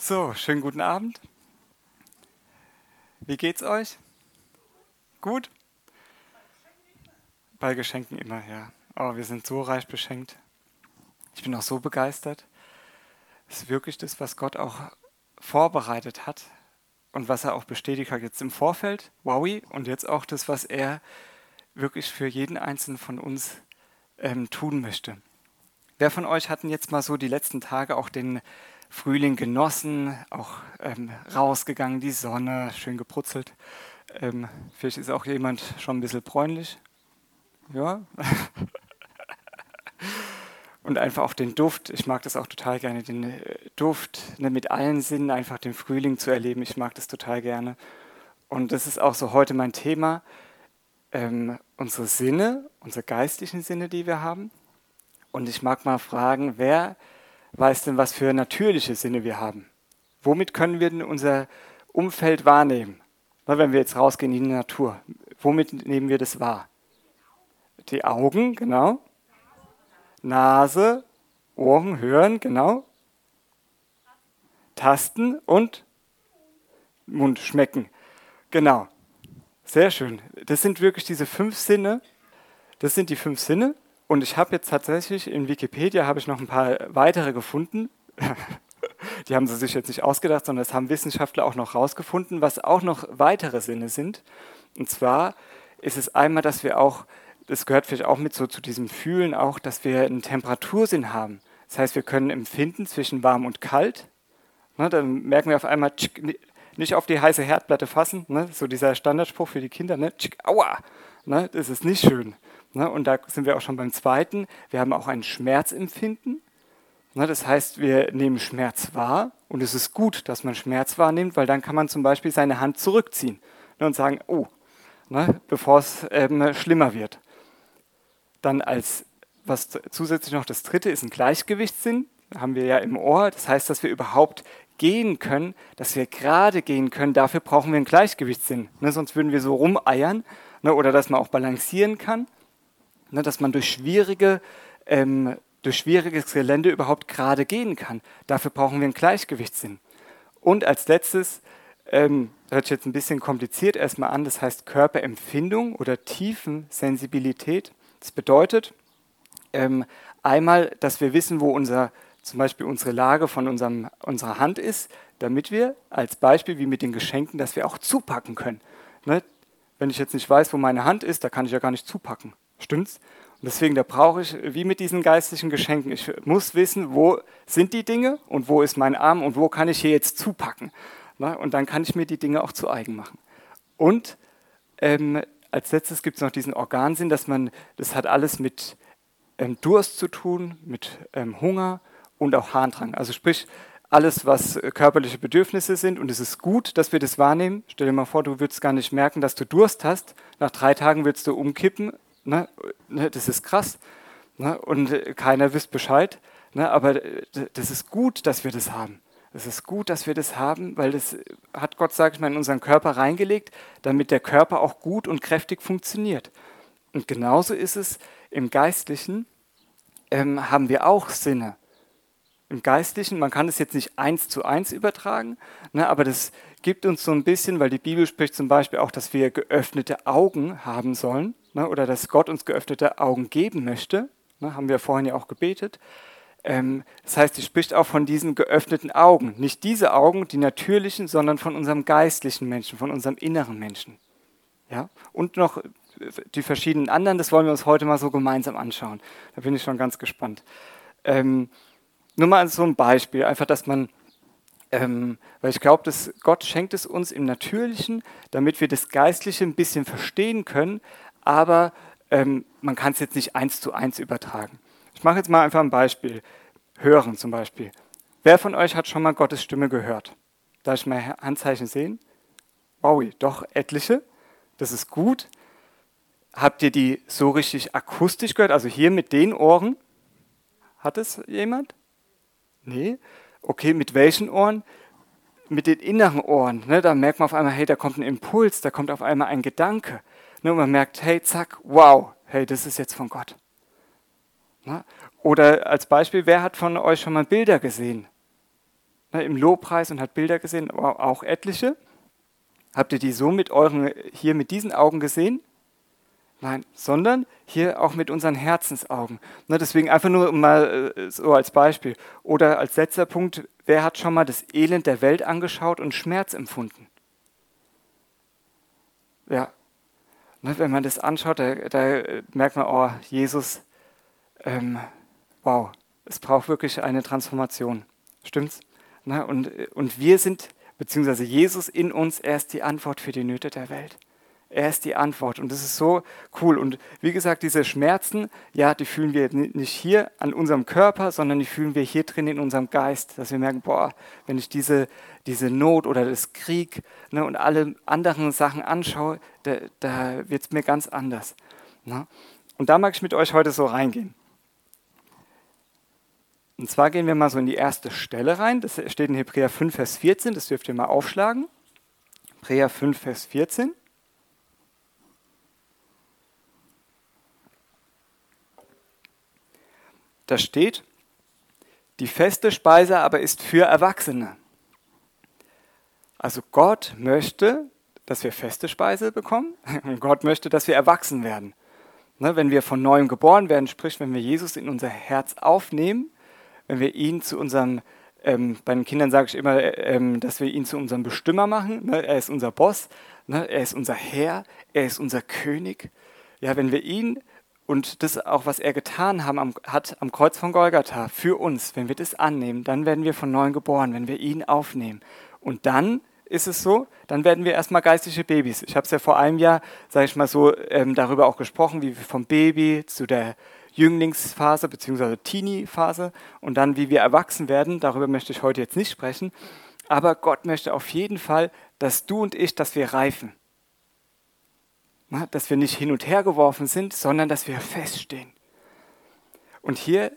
So, schönen guten Abend. Wie geht's euch? Gut? Bei Geschenken immer, ja. Oh, wir sind so reich beschenkt. Ich bin auch so begeistert. Es ist wirklich das, was Gott auch vorbereitet hat und was er auch bestätigt hat jetzt im Vorfeld, wowi, und jetzt auch das, was er wirklich für jeden einzelnen von uns ähm, tun möchte. Wer von euch hatten jetzt mal so die letzten Tage auch den Frühling genossen, auch ähm, rausgegangen, die Sonne, schön gebrutzelt. Ähm, vielleicht ist auch jemand schon ein bisschen bräunlich. Ja. Und einfach auch den Duft. Ich mag das auch total gerne, den äh, Duft ne, mit allen Sinnen, einfach den Frühling zu erleben. Ich mag das total gerne. Und das ist auch so heute mein Thema. Ähm, unsere Sinne, unsere geistlichen Sinne, die wir haben. Und ich mag mal fragen, wer weiß denn, was für natürliche Sinne wir haben? Womit können wir denn unser Umfeld wahrnehmen? Wenn wir jetzt rausgehen in die Natur, womit nehmen wir das wahr? Die Augen, genau. Nase, Ohren, Hören, genau. Tasten und Mund, schmecken. Genau. Sehr schön. Das sind wirklich diese fünf Sinne. Das sind die fünf Sinne. Und ich habe jetzt tatsächlich in Wikipedia habe ich noch ein paar weitere gefunden. Die haben sie sich jetzt nicht ausgedacht, sondern das haben Wissenschaftler auch noch rausgefunden, was auch noch weitere Sinne sind. Und zwar ist es einmal, dass wir auch, das gehört vielleicht auch mit so zu diesem Fühlen auch, dass wir einen Temperatursinn haben. Das heißt, wir können empfinden zwischen warm und kalt. Ne, dann merken wir auf einmal, tschik, nicht auf die heiße Herdplatte fassen, ne, so dieser Standardspruch für die Kinder, ne, tschik, aua, ne, das ist nicht schön. Ne, und da sind wir auch schon beim zweiten. Wir haben auch ein Schmerzempfinden. Ne, das heißt, wir nehmen Schmerz wahr und es ist gut, dass man Schmerz wahrnimmt, weil dann kann man zum Beispiel seine Hand zurückziehen ne, und sagen, oh, bevor es ähm, schlimmer wird. Dann als was zusätzlich noch das dritte ist ein Gleichgewichtssinn, haben wir ja im Ohr. Das heißt, dass wir überhaupt gehen können, dass wir gerade gehen können. Dafür brauchen wir einen Gleichgewichtssinn. Sonst würden wir so rumeiern oder dass man auch balancieren kann ne, dass man durch, schwierige, ähm, durch schwieriges Gelände überhaupt gerade gehen kann. Dafür brauchen wir einen Gleichgewichtssinn. Und als letztes, ähm, hört sich jetzt ein bisschen kompliziert erstmal an, das heißt Körperempfindung oder Tiefensensibilität. Das bedeutet ähm, einmal, dass wir wissen, wo unser, zum Beispiel unsere Lage von unserem, unserer Hand ist, damit wir als Beispiel wie mit den Geschenken, dass wir auch zupacken können. Ne? Wenn ich jetzt nicht weiß, wo meine Hand ist, da kann ich ja gar nicht zupacken. Stimmt's? Und deswegen, da brauche ich, wie mit diesen geistlichen Geschenken, ich muss wissen, wo sind die Dinge und wo ist mein Arm und wo kann ich hier jetzt zupacken. Na, und dann kann ich mir die Dinge auch zu eigen machen. Und ähm, als letztes gibt es noch diesen Organsinn, dass man, das hat alles mit ähm, Durst zu tun, mit ähm, Hunger und auch Harndrang. Also sprich, alles, was körperliche Bedürfnisse sind. Und es ist gut, dass wir das wahrnehmen. Stell dir mal vor, du würdest gar nicht merken, dass du Durst hast. Nach drei Tagen würdest du umkippen Ne? ne? Das ist krass. Ne? Und äh, keiner wisst Bescheid. Ne? Aber äh, das ist gut, dass wir das haben. Es ist gut, dass wir das haben, weil das hat Gott, sage ich mal, in unseren Körper reingelegt, damit der Körper auch gut und kräftig funktioniert. Und genauso ist es im Geistlichen, ähm, haben wir auch Sinne. Im Geistlichen, man kann es jetzt nicht eins zu eins übertragen, ne, aber das gibt uns so ein bisschen, weil die Bibel spricht zum Beispiel auch, dass wir geöffnete Augen haben sollen ne, oder dass Gott uns geöffnete Augen geben möchte, ne, haben wir vorhin ja auch gebetet. Ähm, das heißt, sie spricht auch von diesen geöffneten Augen. Nicht diese Augen, die natürlichen, sondern von unserem geistlichen Menschen, von unserem inneren Menschen. Ja? Und noch die verschiedenen anderen, das wollen wir uns heute mal so gemeinsam anschauen. Da bin ich schon ganz gespannt. Ähm, nur mal so ein Beispiel, einfach, dass man ähm, weil ich glaube, dass Gott schenkt es uns im Natürlichen, damit wir das Geistliche ein bisschen verstehen können, aber ähm, man kann es jetzt nicht eins zu eins übertragen. Ich mache jetzt mal einfach ein Beispiel. Hören zum Beispiel. Wer von euch hat schon mal Gottes Stimme gehört? Darf ich mal Handzeichen sehen? Wow, doch etliche. Das ist gut. Habt ihr die so richtig akustisch gehört? Also hier mit den Ohren? Hat es jemand? Nee? Okay, mit welchen Ohren? Mit den inneren Ohren. Ne? Da merkt man auf einmal, hey, da kommt ein Impuls, da kommt auf einmal ein Gedanke. Ne, man merkt, hey, zack, wow, hey, das ist jetzt von Gott. Ne? Oder als Beispiel, wer hat von euch schon mal Bilder gesehen? ne, im Lobpreis und hat Bilder gesehen, auch etliche. Habt ihr die so mit euren, hier mit diesen Augen gesehen? Nein, sondern hier auch mit unseren Herzensaugen. Ne, deswegen einfach nur mal äh, so als Beispiel. Oder als letzter Punkt, wer hat schon mal das Elend der Welt angeschaut und Schmerz empfunden? Ja, wenn man das anschaut, da, da, merkt man, oh, Jesus, ähm, wow, es braucht wirklich eine Transformation. Stimmt's? Ne, und, und wir sind, beziehungsweise Jesus in uns, er ist die Antwort für die Nöte der Welt. Er ist die Antwort und das ist so cool. Und wie gesagt, diese Schmerzen, ja, die fühlen wir nicht hier an unserem Körper, sondern die fühlen wir hier drin in unserem Geist, dass wir merken, boah, wenn ich diese, diese Not oder das Krieg ne, und alle anderen Sachen anschaue, da, da wird es mir ganz anders. Ne? Und da mag ich mit euch heute so reingehen. Und zwar gehen wir mal so in die erste Stelle rein. Das steht in Hebräer 5, Vers 14. Das dürft ihr mal aufschlagen. Hebräer 5, Vers 14. Da steht, die feste Speise aber ist für Erwachsene. Also Gott möchte, dass wir feste Speise bekommen und Gott möchte, dass wir erwachsen werden. Ne, wenn wir von neuem geboren werden, sprich, wenn wir Jesus in unser Herz aufnehmen, wenn wir ihn zu unserem, ähm, bei den Kindern sage ich immer, äh, ähm, dass wir ihn zu unserem Bestimmer machen. Ne, er ist unser Boss, ne, er ist unser Herr, er ist unser König. Ja, wenn wir ihn und das auch, was er getan haben, am, hat am Kreuz von Golgatha für uns, wenn wir das annehmen, dann werden wir von neuem geboren, wenn wir ihn aufnehmen. Und dann ist es so, dann werden wir erstmal geistliche Babys. Ich habe es ja vor einem Jahr, sage ich mal so, ähm, darüber auch gesprochen, wie wir vom Baby zu der Jünglingsphase bzw. Teenie-Phase und dann, wie wir erwachsen werden. Darüber möchte ich heute jetzt nicht sprechen. Aber Gott möchte auf jeden Fall, dass du und ich, dass wir reifen dass wir nicht hin und her geworfen sind, sondern dass wir feststehen. Und hier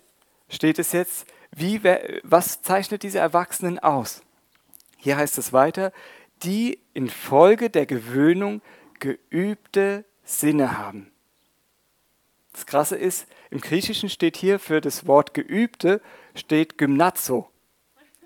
steht es jetzt, wie, was zeichnet diese Erwachsenen aus? Hier heißt es weiter, die infolge der Gewöhnung geübte Sinne haben. Das Krasse ist, im Griechischen steht hier für das Wort geübte, steht Gymnazo.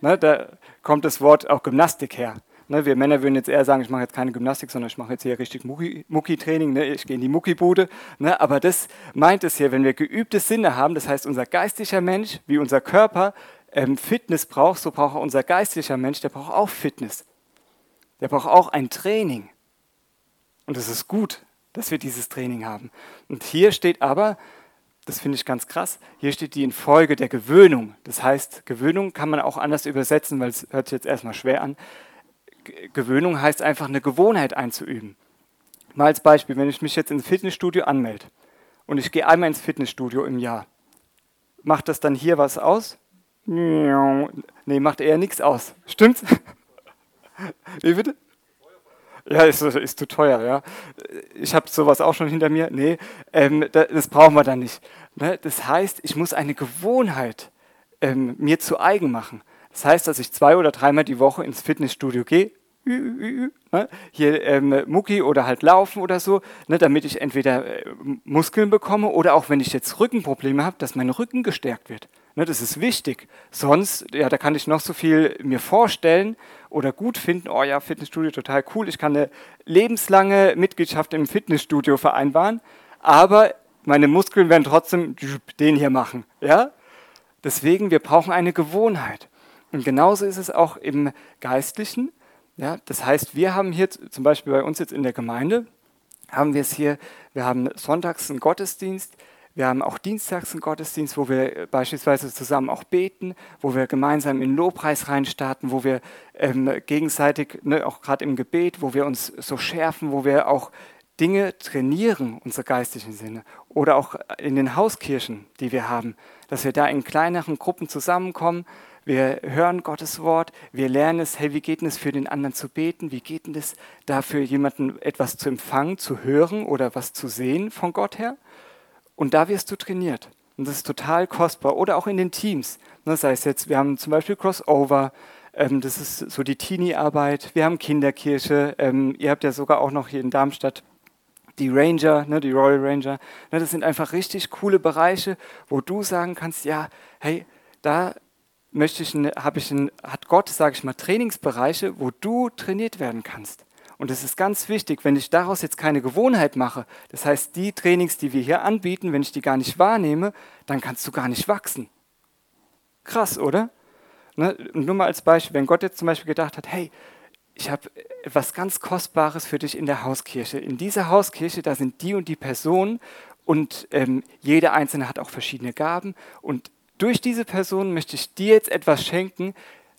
Ne, da kommt das Wort auch Gymnastik her. Ne, wir Männer würden jetzt eher sagen, ich mache jetzt keine Gymnastik, sondern ich mache jetzt hier richtig Mucki-Training, ne, ich gehe in die Muckibude. Ne, aber das meint es hier, wenn wir geübte Sinne haben, das heißt, unser geistlicher Mensch, wie unser Körper ähm, Fitness braucht, so braucht auch unser geistlicher Mensch, der braucht auch Fitness. Der braucht auch ein Training. Und es ist gut, dass wir dieses Training haben. Und hier steht aber, das finde ich ganz krass, hier steht die Infolge der Gewöhnung. Das heißt, Gewöhnung kann man auch anders übersetzen, weil es hört sich jetzt erstmal schwer an. Gewöhnung heißt einfach eine Gewohnheit einzuüben. Mal als Beispiel, wenn ich mich jetzt ins Fitnessstudio anmelde und ich gehe einmal ins Fitnessstudio im Jahr, macht das dann hier was aus? Nee, macht eher nichts aus. Stimmt's? Wie bitte? Ja, ist, ist zu teuer, ja. Ich habe sowas auch schon hinter mir. Nee, ähm, das brauchen wir dann nicht. Ne? Das heißt, ich muss eine Gewohnheit ähm, mir zu eigen machen. Das heißt, dass ich zwei oder dreimal die Woche ins Fitnessstudio gehe, ne, hier ähm, Mucki oder halt laufen oder so, ne, damit ich entweder äh, Muskeln bekomme oder auch wenn ich jetzt Rückenprobleme habe, dass mein Rücken gestärkt wird. Ne, das ist wichtig. Sonst, ja, da kann ich noch so viel mir vorstellen oder gut finden, oh ja, Fitnessstudio total cool, ich kann eine lebenslange Mitgliedschaft im Fitnessstudio vereinbaren, aber meine Muskeln werden trotzdem den hier machen. Ja? Deswegen, wir brauchen eine Gewohnheit. Und genauso ist es auch im Geistlichen. Ja, das heißt, wir haben hier zum Beispiel bei uns jetzt in der Gemeinde, haben wir es hier, wir haben sonntags einen Gottesdienst, wir haben auch dienstags einen Gottesdienst, wo wir beispielsweise zusammen auch beten, wo wir gemeinsam in Lobpreis reinstarten, wo wir ähm, gegenseitig, ne, auch gerade im Gebet, wo wir uns so schärfen, wo wir auch Dinge trainieren, unsere geistlichen Sinne. Oder auch in den Hauskirchen, die wir haben, dass wir da in kleineren Gruppen zusammenkommen, wir hören Gottes Wort, wir lernen es, hey, wie geht es für den anderen zu beten? Wie geht es dafür, jemanden etwas zu empfangen, zu hören oder was zu sehen von Gott her? Und da wirst du trainiert. Und das ist total kostbar. Oder auch in den Teams. Das ne, heißt jetzt, wir haben zum Beispiel Crossover, ähm, das ist so die Teenie-Arbeit. Wir haben Kinderkirche. Ähm, ihr habt ja sogar auch noch hier in Darmstadt die Ranger, ne, die Royal Ranger. Das sind einfach richtig coole Bereiche, wo du sagen kannst, ja, hey, da möchte ich, habe ich, hat Gott, sage ich mal, Trainingsbereiche, wo du trainiert werden kannst. Und es ist ganz wichtig, wenn ich daraus jetzt keine Gewohnheit mache, das heißt, die Trainings, die wir hier anbieten, wenn ich die gar nicht wahrnehme, dann kannst du gar nicht wachsen. Krass, oder? Ne? Nur mal als Beispiel, wenn Gott jetzt zum Beispiel gedacht hat, hey, ich habe etwas ganz Kostbares für dich in der Hauskirche. In dieser Hauskirche, da sind die und die Personen und ähm, jeder Einzelne hat auch verschiedene Gaben. Und durch diese Person möchte ich dir jetzt etwas schenken,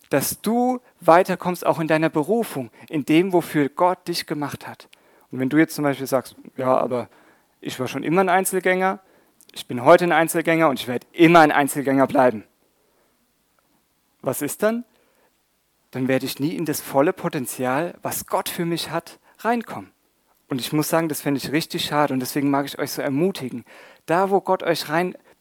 dass du weiterkommst auch in deiner Berufung, in dem, wofür Gott dich gemacht hat. Und wenn du jetzt zum Beispiel sagst, ja, aber ich war schon immer ein Einzelgänger, ich bin heute ein Einzelgänger und ich werde immer ein Einzelgänger bleiben. Was ist dann? dann werde ich nie in das volle Potenzial, was Gott für mich hat, reinkommen. Und ich muss sagen, das fände ich richtig schade und deswegen mag ich euch so ermutigen, da wo Gott euch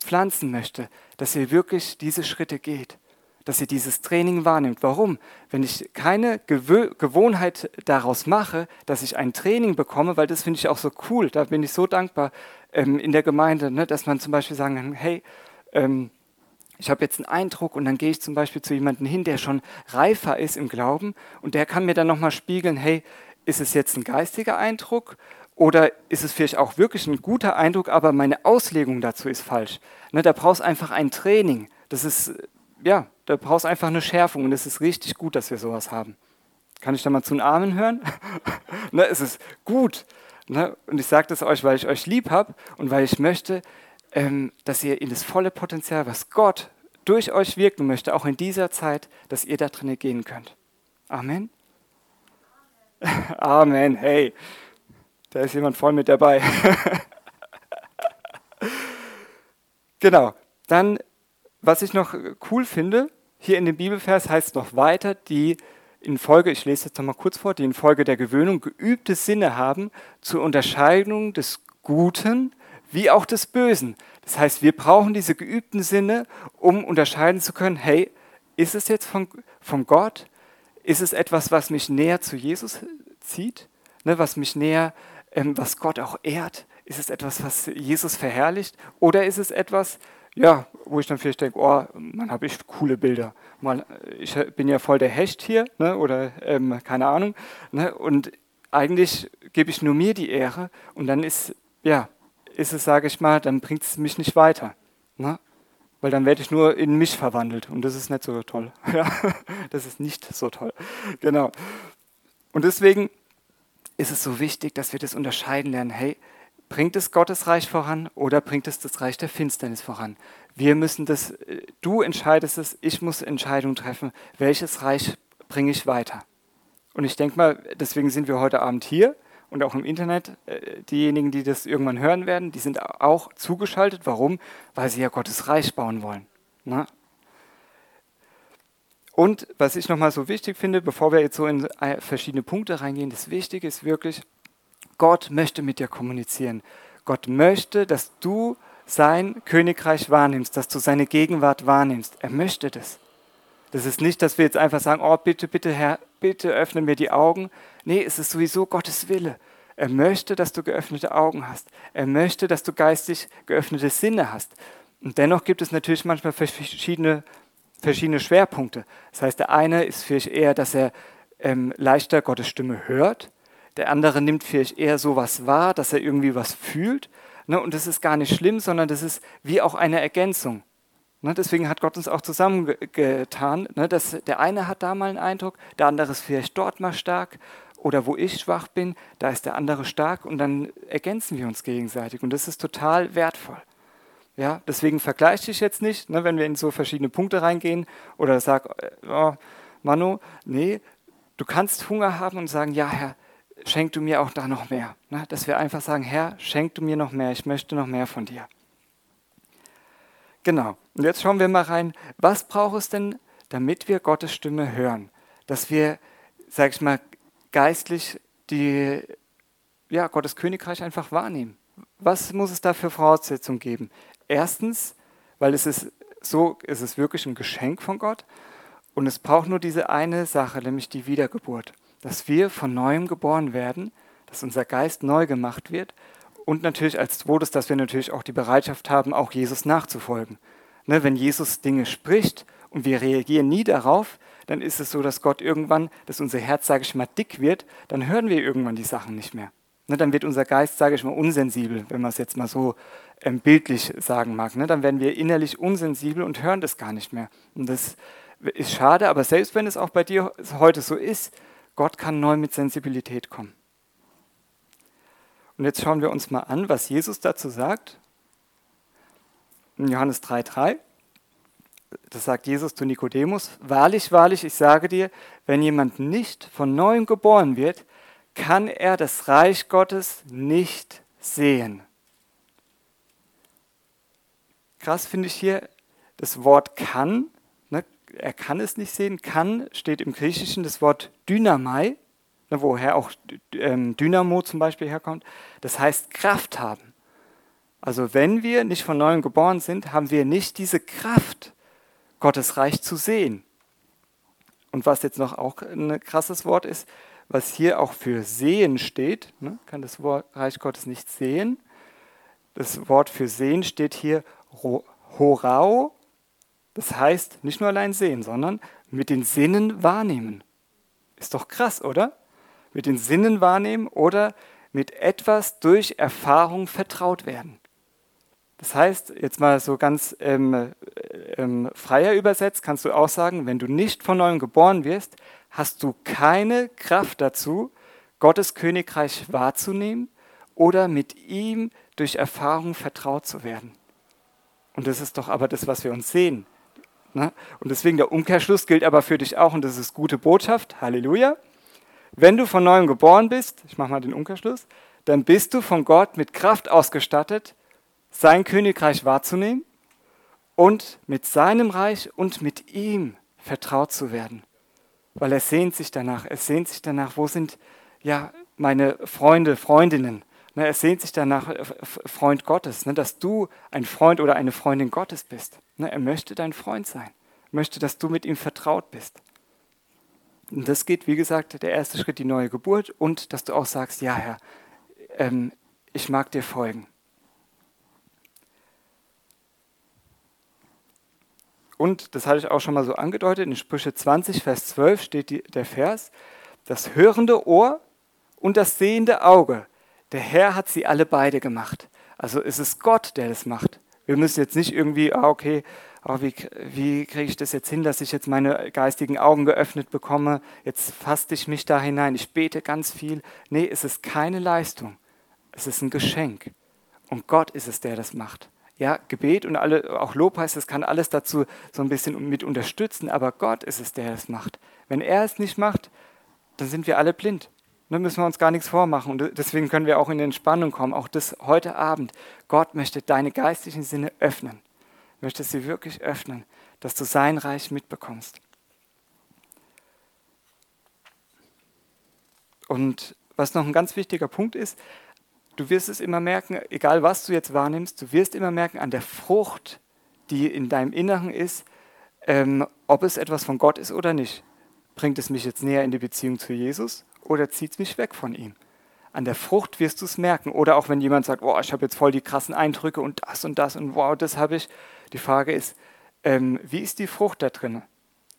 reinpflanzen möchte, dass ihr wirklich diese Schritte geht, dass ihr dieses Training wahrnimmt. Warum? Wenn ich keine Gewö Gewohnheit daraus mache, dass ich ein Training bekomme, weil das finde ich auch so cool, da bin ich so dankbar ähm, in der Gemeinde, ne, dass man zum Beispiel sagen kann, hey, ähm, ich habe jetzt einen Eindruck und dann gehe ich zum Beispiel zu jemandem hin, der schon reifer ist im Glauben und der kann mir dann nochmal spiegeln, hey, ist es jetzt ein geistiger Eindruck oder ist es vielleicht auch wirklich ein guter Eindruck, aber meine Auslegung dazu ist falsch. Ne, da brauchst einfach ein Training. Das ist, ja, da brauchst einfach eine Schärfung und es ist richtig gut, dass wir sowas haben. Kann ich da mal zu einem Amen hören? ne, es ist gut. Ne? Und ich sage das euch, weil ich euch lieb habe und weil ich möchte, ähm, dass ihr in das volle Potenzial, was Gott durch euch wirken möchte, auch in dieser Zeit, dass ihr da drin gehen könnt. Amen. Amen. Hey, da ist jemand voll mit dabei. genau. Dann, was ich noch cool finde, hier in dem Bibelvers heißt es noch weiter, die in Folge, ich lese jetzt noch mal kurz vor, die in Folge der Gewöhnung geübte Sinne haben zur Unterscheidung des Guten wie auch des Bösen. Das heißt, wir brauchen diese geübten Sinne, um unterscheiden zu können, hey, ist es jetzt von, von Gott? Ist es etwas, was mich näher zu Jesus zieht? Ne, was mich näher, was Gott auch ehrt? Ist es etwas, was Jesus verherrlicht? Oder ist es etwas, ja, wo ich dann vielleicht denke, oh, man habe ich coole Bilder. Mal, ich bin ja voll der Hecht hier, ne, oder ähm, keine Ahnung. Ne, und eigentlich gebe ich nur mir die Ehre und dann ist, ja, ist es, sage ich mal, dann bringt es mich nicht weiter. Ne? Weil dann werde ich nur in mich verwandelt und das ist nicht so toll. Das ist nicht so toll. Genau. Und deswegen ist es so wichtig, dass wir das unterscheiden lernen. Hey, bringt es Gottes Reich voran oder bringt es das Reich der Finsternis voran? Wir müssen das, äh, du entscheidest es, ich muss Entscheidungen treffen, welches Reich bringe ich weiter. Und ich denke mal, deswegen sind wir heute Abend hier, und auch im Internet, äh, diejenigen, die das irgendwann hören werden, die sind auch zugeschaltet. Warum? Weil sie ja Gottes Reich bauen wollen. Ne? Und was ich nochmal so wichtig finde, bevor wir jetzt so in äh, verschiedene Punkte reingehen, das Wichtige ist wirklich, Gott möchte mit dir kommunizieren. Gott möchte, dass du sein Königreich wahrnimmst, dass du seine Gegenwart wahrnimmst. Er möchte das. Das ist nicht, dass wir jetzt einfach sagen, oh bitte, bitte Herr, bitte öffne mir die Augen. Nee, es ist sowieso Gottes Wille. Er möchte, dass du geöffnete Augen hast. Er möchte, dass du geistig geöffnete Sinne hast. Und dennoch gibt es natürlich manchmal verschiedene, verschiedene Schwerpunkte. Das heißt, der eine ist vielleicht eher, dass er ähm, leichter Gottes Stimme hört. Der andere nimmt vielleicht eher sowas wahr, dass er irgendwie was fühlt. Ne? Und das ist gar nicht schlimm, sondern das ist wie auch eine Ergänzung. Ne, deswegen hat Gott uns auch zusammengetan. Ne, dass der eine hat da mal einen Eindruck, der andere ist vielleicht dort mal stark. Oder wo ich schwach bin, da ist der andere stark und dann ergänzen wir uns gegenseitig. Und das ist total wertvoll. Ja, deswegen vergleiche ich jetzt nicht, ne, wenn wir in so verschiedene Punkte reingehen oder sag, äh, oh, Manu, nee, du kannst Hunger haben und sagen, ja, Herr, schenk du mir auch da noch mehr. Ne, dass wir einfach sagen, Herr, schenk du mir noch mehr, ich möchte noch mehr von dir. Genau. Und jetzt schauen wir mal rein, was braucht es denn, damit wir Gottes Stimme hören? Dass wir, sag ich mal, geistlich die, ja, Gottes Königreich einfach wahrnehmen. Was muss es da für Voraussetzungen geben? Erstens, weil es ist so, es ist wirklich ein Geschenk von Gott und es braucht nur diese eine Sache, nämlich die Wiedergeburt. Dass wir von neuem geboren werden, dass unser Geist neu gemacht wird und natürlich als zweites, dass wir natürlich auch die Bereitschaft haben, auch Jesus nachzufolgen. Ne, wenn Jesus Dinge spricht und wir reagieren nie darauf, dann ist es so, dass Gott irgendwann, dass unser Herz, sage ich mal, dick wird, dann hören wir irgendwann die Sachen nicht mehr. Ne, dann wird unser Geist, sage ich mal, unsensibel, wenn man es jetzt mal so ähm, bildlich sagen mag. Ne? Dann werden wir innerlich unsensibel und hören das gar nicht mehr. Und das ist schade, aber selbst wenn es auch bei dir heute so ist, Gott kann neu mit Sensibilität kommen. Und jetzt schauen wir uns mal an, was Jesus dazu sagt. In Johannes 3,3, das sagt Jesus zu Nikodemus, wahrlich, wahrlich, ich sage dir, wenn jemand nicht von neuem geboren wird, kann er das Reich Gottes nicht sehen. Krass finde ich hier das Wort kann. Ne, er kann es nicht sehen. Kann steht im Griechischen das Wort Dynamai, ne, woher auch ähm, Dynamo zum Beispiel herkommt. Das heißt Kraft haben. Also wenn wir nicht von neuem geboren sind, haben wir nicht diese Kraft, Gottes Reich zu sehen. Und was jetzt noch auch ein krasses Wort ist, was hier auch für sehen steht, ne, kann das Wort Reich Gottes nicht sehen. Das Wort für sehen steht hier Horao, das heißt nicht nur allein sehen, sondern mit den Sinnen wahrnehmen. Ist doch krass, oder? Mit den Sinnen wahrnehmen oder mit etwas durch Erfahrung vertraut werden. Das heißt, jetzt mal so ganz ähm, ähm, freier übersetzt, kannst du auch sagen, wenn du nicht von neuem geboren wirst, hast du keine Kraft dazu, Gottes Königreich wahrzunehmen oder mit ihm durch Erfahrung vertraut zu werden. Und das ist doch aber das, was wir uns sehen. Ne? Und deswegen der Umkehrschluss gilt aber für dich auch, und das ist gute Botschaft, Halleluja. Wenn du von neuem geboren bist, ich mache mal den Umkehrschluss, dann bist du von Gott mit Kraft ausgestattet, sein Königreich wahrzunehmen und mit seinem Reich und mit ihm vertraut zu werden. Weil er sehnt sich danach, er sehnt sich danach, wo sind ja meine Freunde, Freundinnen, Ne, er sehnt sich danach, äh, Freund Gottes, ne, dass du ein Freund oder eine Freundin Gottes bist. Ne, er möchte dein Freund sein, möchte, dass du mit ihm vertraut bist. Und das geht, wie gesagt, der erste Schritt, die neue Geburt und dass du auch sagst, ja Herr, ähm, ich mag dir folgen. Und das hatte ich auch schon mal so angedeutet, in Sprüche 20, Vers 12 steht die, der Vers, das hörende Ohr und das sehende Auge der Herr hat sie alle beide gemacht. Also es ist Gott, der das macht. Wir müssen jetzt nicht irgendwie, ah, okay, oh, wie, wie kriege ich das jetzt hin, dass ich jetzt meine geistigen Augen geöffnet bekomme? Jetzt faste ich mich da hinein, ich bete ganz viel. Nee, es ist keine Leistung. Es ist ein Geschenk. Und Gott ist es, der das macht. Ja, Gebet und alle, auch Lobpreis, das kann alles dazu so ein bisschen mit unterstützen, aber Gott ist es, der das macht. Wenn er es nicht macht, dann sind wir alle blind. Da müssen wir uns gar nichts vormachen. Und deswegen können wir auch in Entspannung kommen. Auch das heute Abend. Gott möchte deine geistlichen Sinne öffnen. Möchte sie wirklich öffnen, dass du sein Reich mitbekommst. Und was noch ein ganz wichtiger Punkt ist, du wirst es immer merken, egal was du jetzt wahrnimmst, du wirst immer merken an der Frucht, die in deinem Inneren ist, ähm, ob es etwas von Gott ist oder nicht. Bringt es mich jetzt näher in die Beziehung zu Jesus oder zieht es mich weg von ihm? An der Frucht wirst du es merken. Oder auch wenn jemand sagt, oh, ich habe jetzt voll die krassen Eindrücke und das und das und wow, das habe ich. Die Frage ist, ähm, wie ist die Frucht da drin?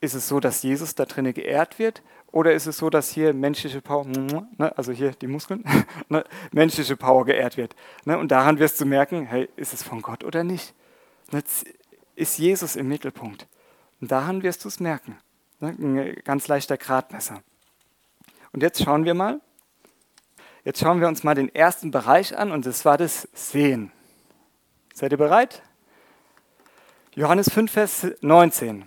Ist es so, dass Jesus da drinnen geehrt wird? Oder ist es so, dass hier menschliche Power, ne, also hier die Muskeln, ne, menschliche Power geehrt wird? Ne, und daran wirst du merken, hey, ist es von Gott oder nicht? Ne, ist Jesus im Mittelpunkt? Und daran wirst du es merken. Ne, ein ganz leichter Gradmesser. Und jetzt schauen wir mal. Jetzt schauen wir uns mal den ersten Bereich an und das war das Sehen. Seid ihr bereit? Johannes 5, Vers 19.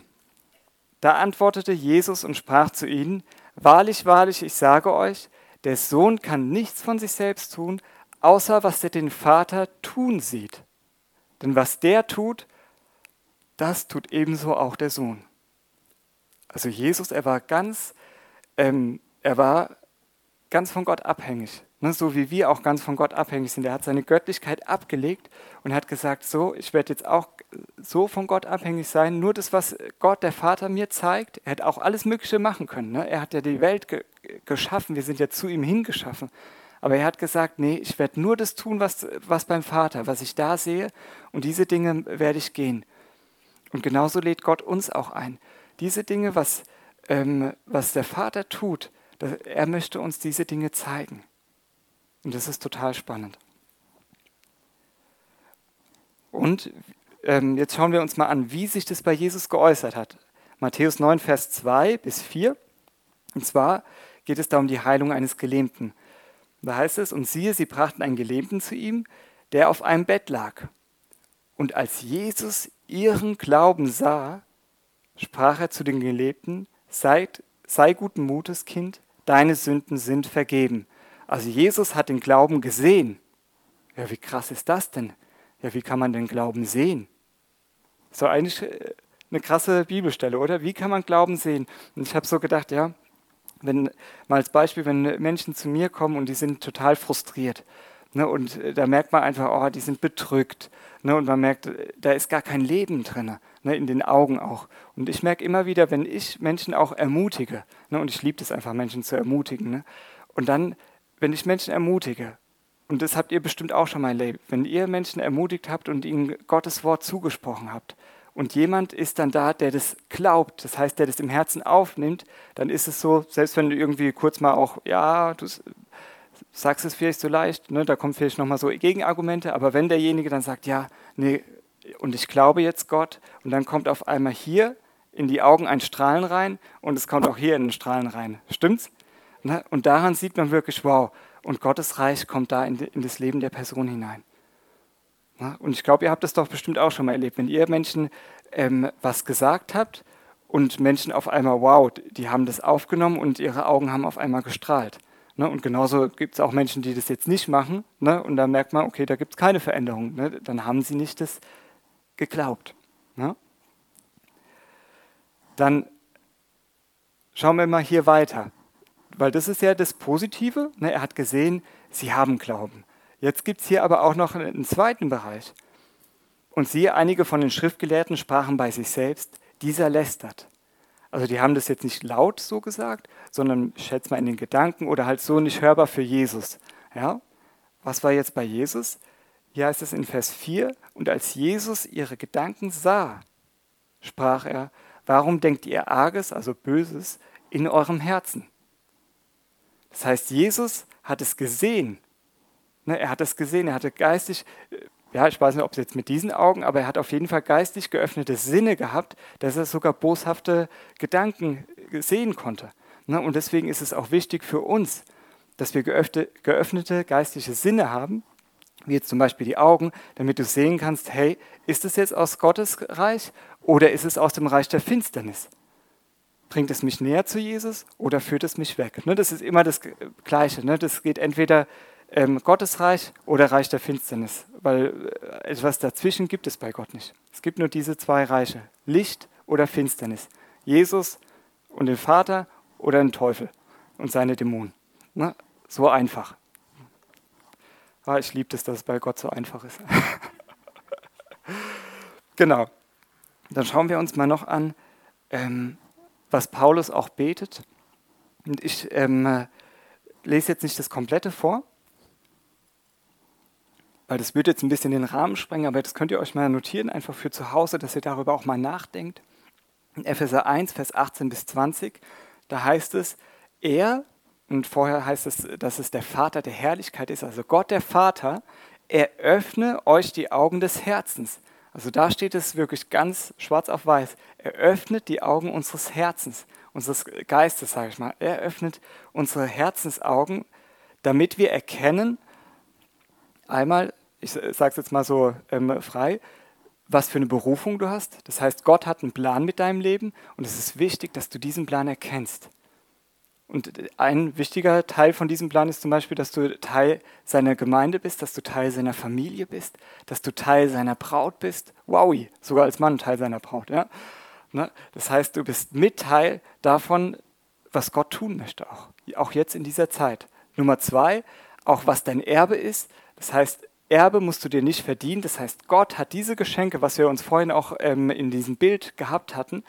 Da antwortete Jesus und sprach zu ihnen, Wahrlich, wahrlich, ich sage euch, der Sohn kann nichts von sich selbst tun, außer was er den Vater tun sieht. Denn was der tut, das tut ebenso auch der Sohn. Also Jesus, er war ganz ähm, er war ganz von Gott abhängig. Ne, so wie wir auch ganz von Gott abhängig sind. Er hat seine Göttlichkeit abgelegt und hat gesagt, so, ich werde jetzt auch so von Gott abhängig sein. Nur das, was Gott, der Vater, mir zeigt. Er hätte auch alles Mögliche machen können. Ne? Er hat ja die Welt ge geschaffen. Wir sind ja zu ihm hingeschaffen. Aber er hat gesagt, nee, ich werde nur das tun, was, was beim Vater, was ich da sehe. Und diese Dinge werde ich gehen. Und genauso lädt Gott uns auch ein. Diese Dinge, was, ähm, was der Vater tut, er möchte uns diese Dinge zeigen. Und das ist total spannend. Und ähm, jetzt schauen wir uns mal an, wie sich das bei Jesus geäußert hat. Matthäus 9, Vers 2 bis 4. Und zwar geht es da um die Heilung eines Gelähmten. Da heißt es, und siehe, sie brachten einen Gelähmten zu ihm, der auf einem Bett lag. Und als Jesus ihren Glauben sah, sprach er zu den Gelähmten, sei, sei guten Mutes, Kind, deine Sünden sind vergeben. Also Jesus hat den Glauben gesehen. Ja, wie krass ist das denn? Ja, wie kann man den Glauben sehen? So eigentlich äh, eine krasse Bibelstelle, oder? Wie kann man Glauben sehen? Und ich habe so gedacht, ja, wenn, mal als Beispiel, wenn Menschen zu mir kommen und die sind total frustriert. Ne, und äh, da merkt man einfach, oh, die sind bedrückt. Ne, und man merkt, äh, da ist gar kein Leben drin, ne, in den Augen auch. Und ich merke immer wieder, wenn ich Menschen auch ermutige, ne, und ich liebe es einfach, Menschen zu ermutigen, ne, und dann, wenn ich Menschen ermutige, und das habt ihr bestimmt auch schon mal erlebt, wenn ihr Menschen ermutigt habt und ihnen Gottes Wort zugesprochen habt, und jemand ist dann da, der das glaubt, das heißt, der das im Herzen aufnimmt, dann ist es so, selbst wenn du irgendwie kurz mal auch, ja, du sagst es vielleicht so leicht, ne, da kommen vielleicht nochmal so Gegenargumente, aber wenn derjenige dann sagt, ja, nee, und ich glaube jetzt Gott, und dann kommt auf einmal hier in die Augen ein Strahlen rein und es kommt auch hier in den Strahlen rein. Stimmt's? Ne? Und daran sieht man wirklich, wow, und Gottes Reich kommt da in, das Leben der Person hinein. Und ich glaube, ihr habt das doch bestimmt auch schon mal erlebt, wenn ihr Menschen ähm, was gesagt habt und Menschen auf einmal, wow, die haben das aufgenommen und ihre Augen haben auf einmal gestrahlt. Ne? Und genauso gibt es auch Menschen, die das jetzt nicht machen ne? und da merkt man, okay, da gibt es keine Veränderung. Ne? Dann haben sie nicht das geglaubt. Ne? Dann schauen wir mal hier weiter, weil das ist ja das Positive. Ne? Er hat gesehen, sie haben Glauben. Jetzt gibt es hier aber auch noch einen zweiten Bereich. Und siehe, einige von den Schriftgelehrten sprachen bei sich selbst, dieser lästert. Also die haben das jetzt nicht laut so gesagt, sondern schätze mal in den Gedanken oder halt so nicht hörbar für Jesus. Ja? Was war jetzt bei Jesus? Hier heißt es in Vers 4, und als Jesus ihre Gedanken sah, sprach er, warum denkt ihr Arges, also Böses, in eurem Herzen? Das heißt, Jesus hat es gesehen, Ne, er hat das gesehen, er hatte geistig, ja, ich weiß nicht, ob es jetzt mit diesen Augen, aber er hat auf jeden Fall geistig geöffnete Sinne gehabt, dass er sogar boshafte Gedanken sehen konnte. Ne, und deswegen ist es auch wichtig für uns, dass wir geöffnete geistliche Sinne haben, wie jetzt zum Beispiel die Augen, damit du sehen kannst, hey, ist es jetzt aus Gottes Reich oder ist es aus dem Reich der Finsternis? Bringt es mich näher zu Jesus oder führt es mich weg? Ne, das ist immer das Gleiche. Das geht entweder ähm, Gottesreich oder Reich der Finsternis, weil äh, etwas dazwischen gibt es bei Gott nicht. Es gibt nur diese zwei Reiche, Licht oder Finsternis, Jesus und den Vater oder den Teufel und seine Dämonen. Ne? So einfach. Ah, ich liebe es, dass es bei Gott so einfach ist. genau. Dann schauen wir uns mal noch an, ähm, was Paulus auch betet. Und ich ähm, lese jetzt nicht das komplette vor, weil das wird jetzt ein bisschen den Rahmen sprengen, aber das könnt ihr euch mal notieren, einfach für zu Hause, dass ihr darüber auch mal nachdenkt. In Epheser 1, Vers 18 bis 20, da heißt es, er, und vorher heißt es, dass es der Vater der Herrlichkeit ist, also Gott der Vater, eröffne euch die Augen des Herzens. Also da steht es wirklich ganz schwarz auf weiß. Er öffnet die Augen unseres Herzens, unseres Geistes, sage ich mal. Er öffnet unsere Herzensaugen, damit wir erkennen, einmal, ich sage es jetzt mal so ähm, frei, was für eine Berufung du hast. Das heißt, Gott hat einen Plan mit deinem Leben und es ist wichtig, dass du diesen Plan erkennst. Und ein wichtiger Teil von diesem Plan ist zum Beispiel, dass du Teil seiner Gemeinde bist, dass du Teil seiner Familie bist, dass du Teil seiner Braut bist. Wowi, sogar als Mann Teil seiner Braut. Ja? Ne? Das heißt, du bist Mitteil davon, was Gott tun möchte, auch, auch jetzt in dieser Zeit. Nummer zwei, auch was dein Erbe ist. Das heißt, Erbe musst du dir nicht verdienen. Das heißt, Gott hat diese Geschenke, was wir uns vorhin auch ähm, in diesem Bild gehabt hatten.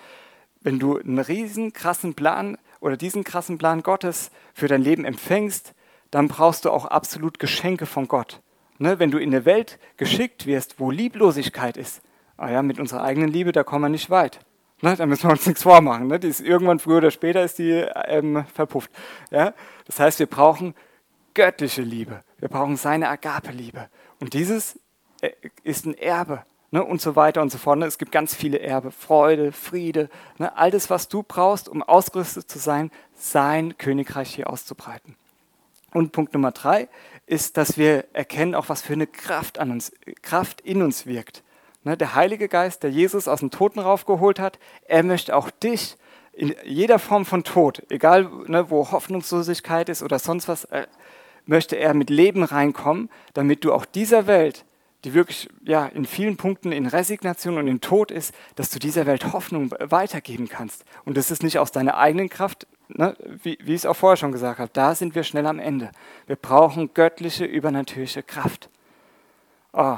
Wenn du einen riesen krassen Plan oder diesen krassen Plan Gottes für dein Leben empfängst, dann brauchst du auch absolut Geschenke von Gott. Ne? Wenn du in eine Welt geschickt wirst, wo Lieblosigkeit ist, Ah ja, mit unserer eigenen Liebe, da kommen wir nicht weit. Ne, da müssen wir uns nichts vormachen. Ne? Die ist irgendwann früher oder später ist die ähm, verpufft. Ja? Das heißt, wir brauchen göttliche Liebe. Wir brauchen seine Agape-Liebe. Und dieses äh, ist ein Erbe. Ne? Und so weiter und so fort. Ne? Es gibt ganz viele Erbe. Freude, Friede. Ne? All das, was du brauchst, um ausgerüstet zu sein, sein Königreich hier auszubreiten. Und Punkt Nummer drei ist, dass wir erkennen auch, was für eine Kraft, an uns, Kraft in uns wirkt. Ne, der Heilige Geist, der Jesus aus dem Toten raufgeholt hat, er möchte auch dich in jeder Form von Tod, egal ne, wo Hoffnungslosigkeit ist oder sonst was, äh, möchte er mit Leben reinkommen, damit du auch dieser Welt, die wirklich ja, in vielen Punkten in Resignation und in Tod ist, dass du dieser Welt Hoffnung weitergeben kannst. Und das ist nicht aus deiner eigenen Kraft, ne, wie, wie ich es auch vorher schon gesagt habe, da sind wir schnell am Ende. Wir brauchen göttliche, übernatürliche Kraft. Oh,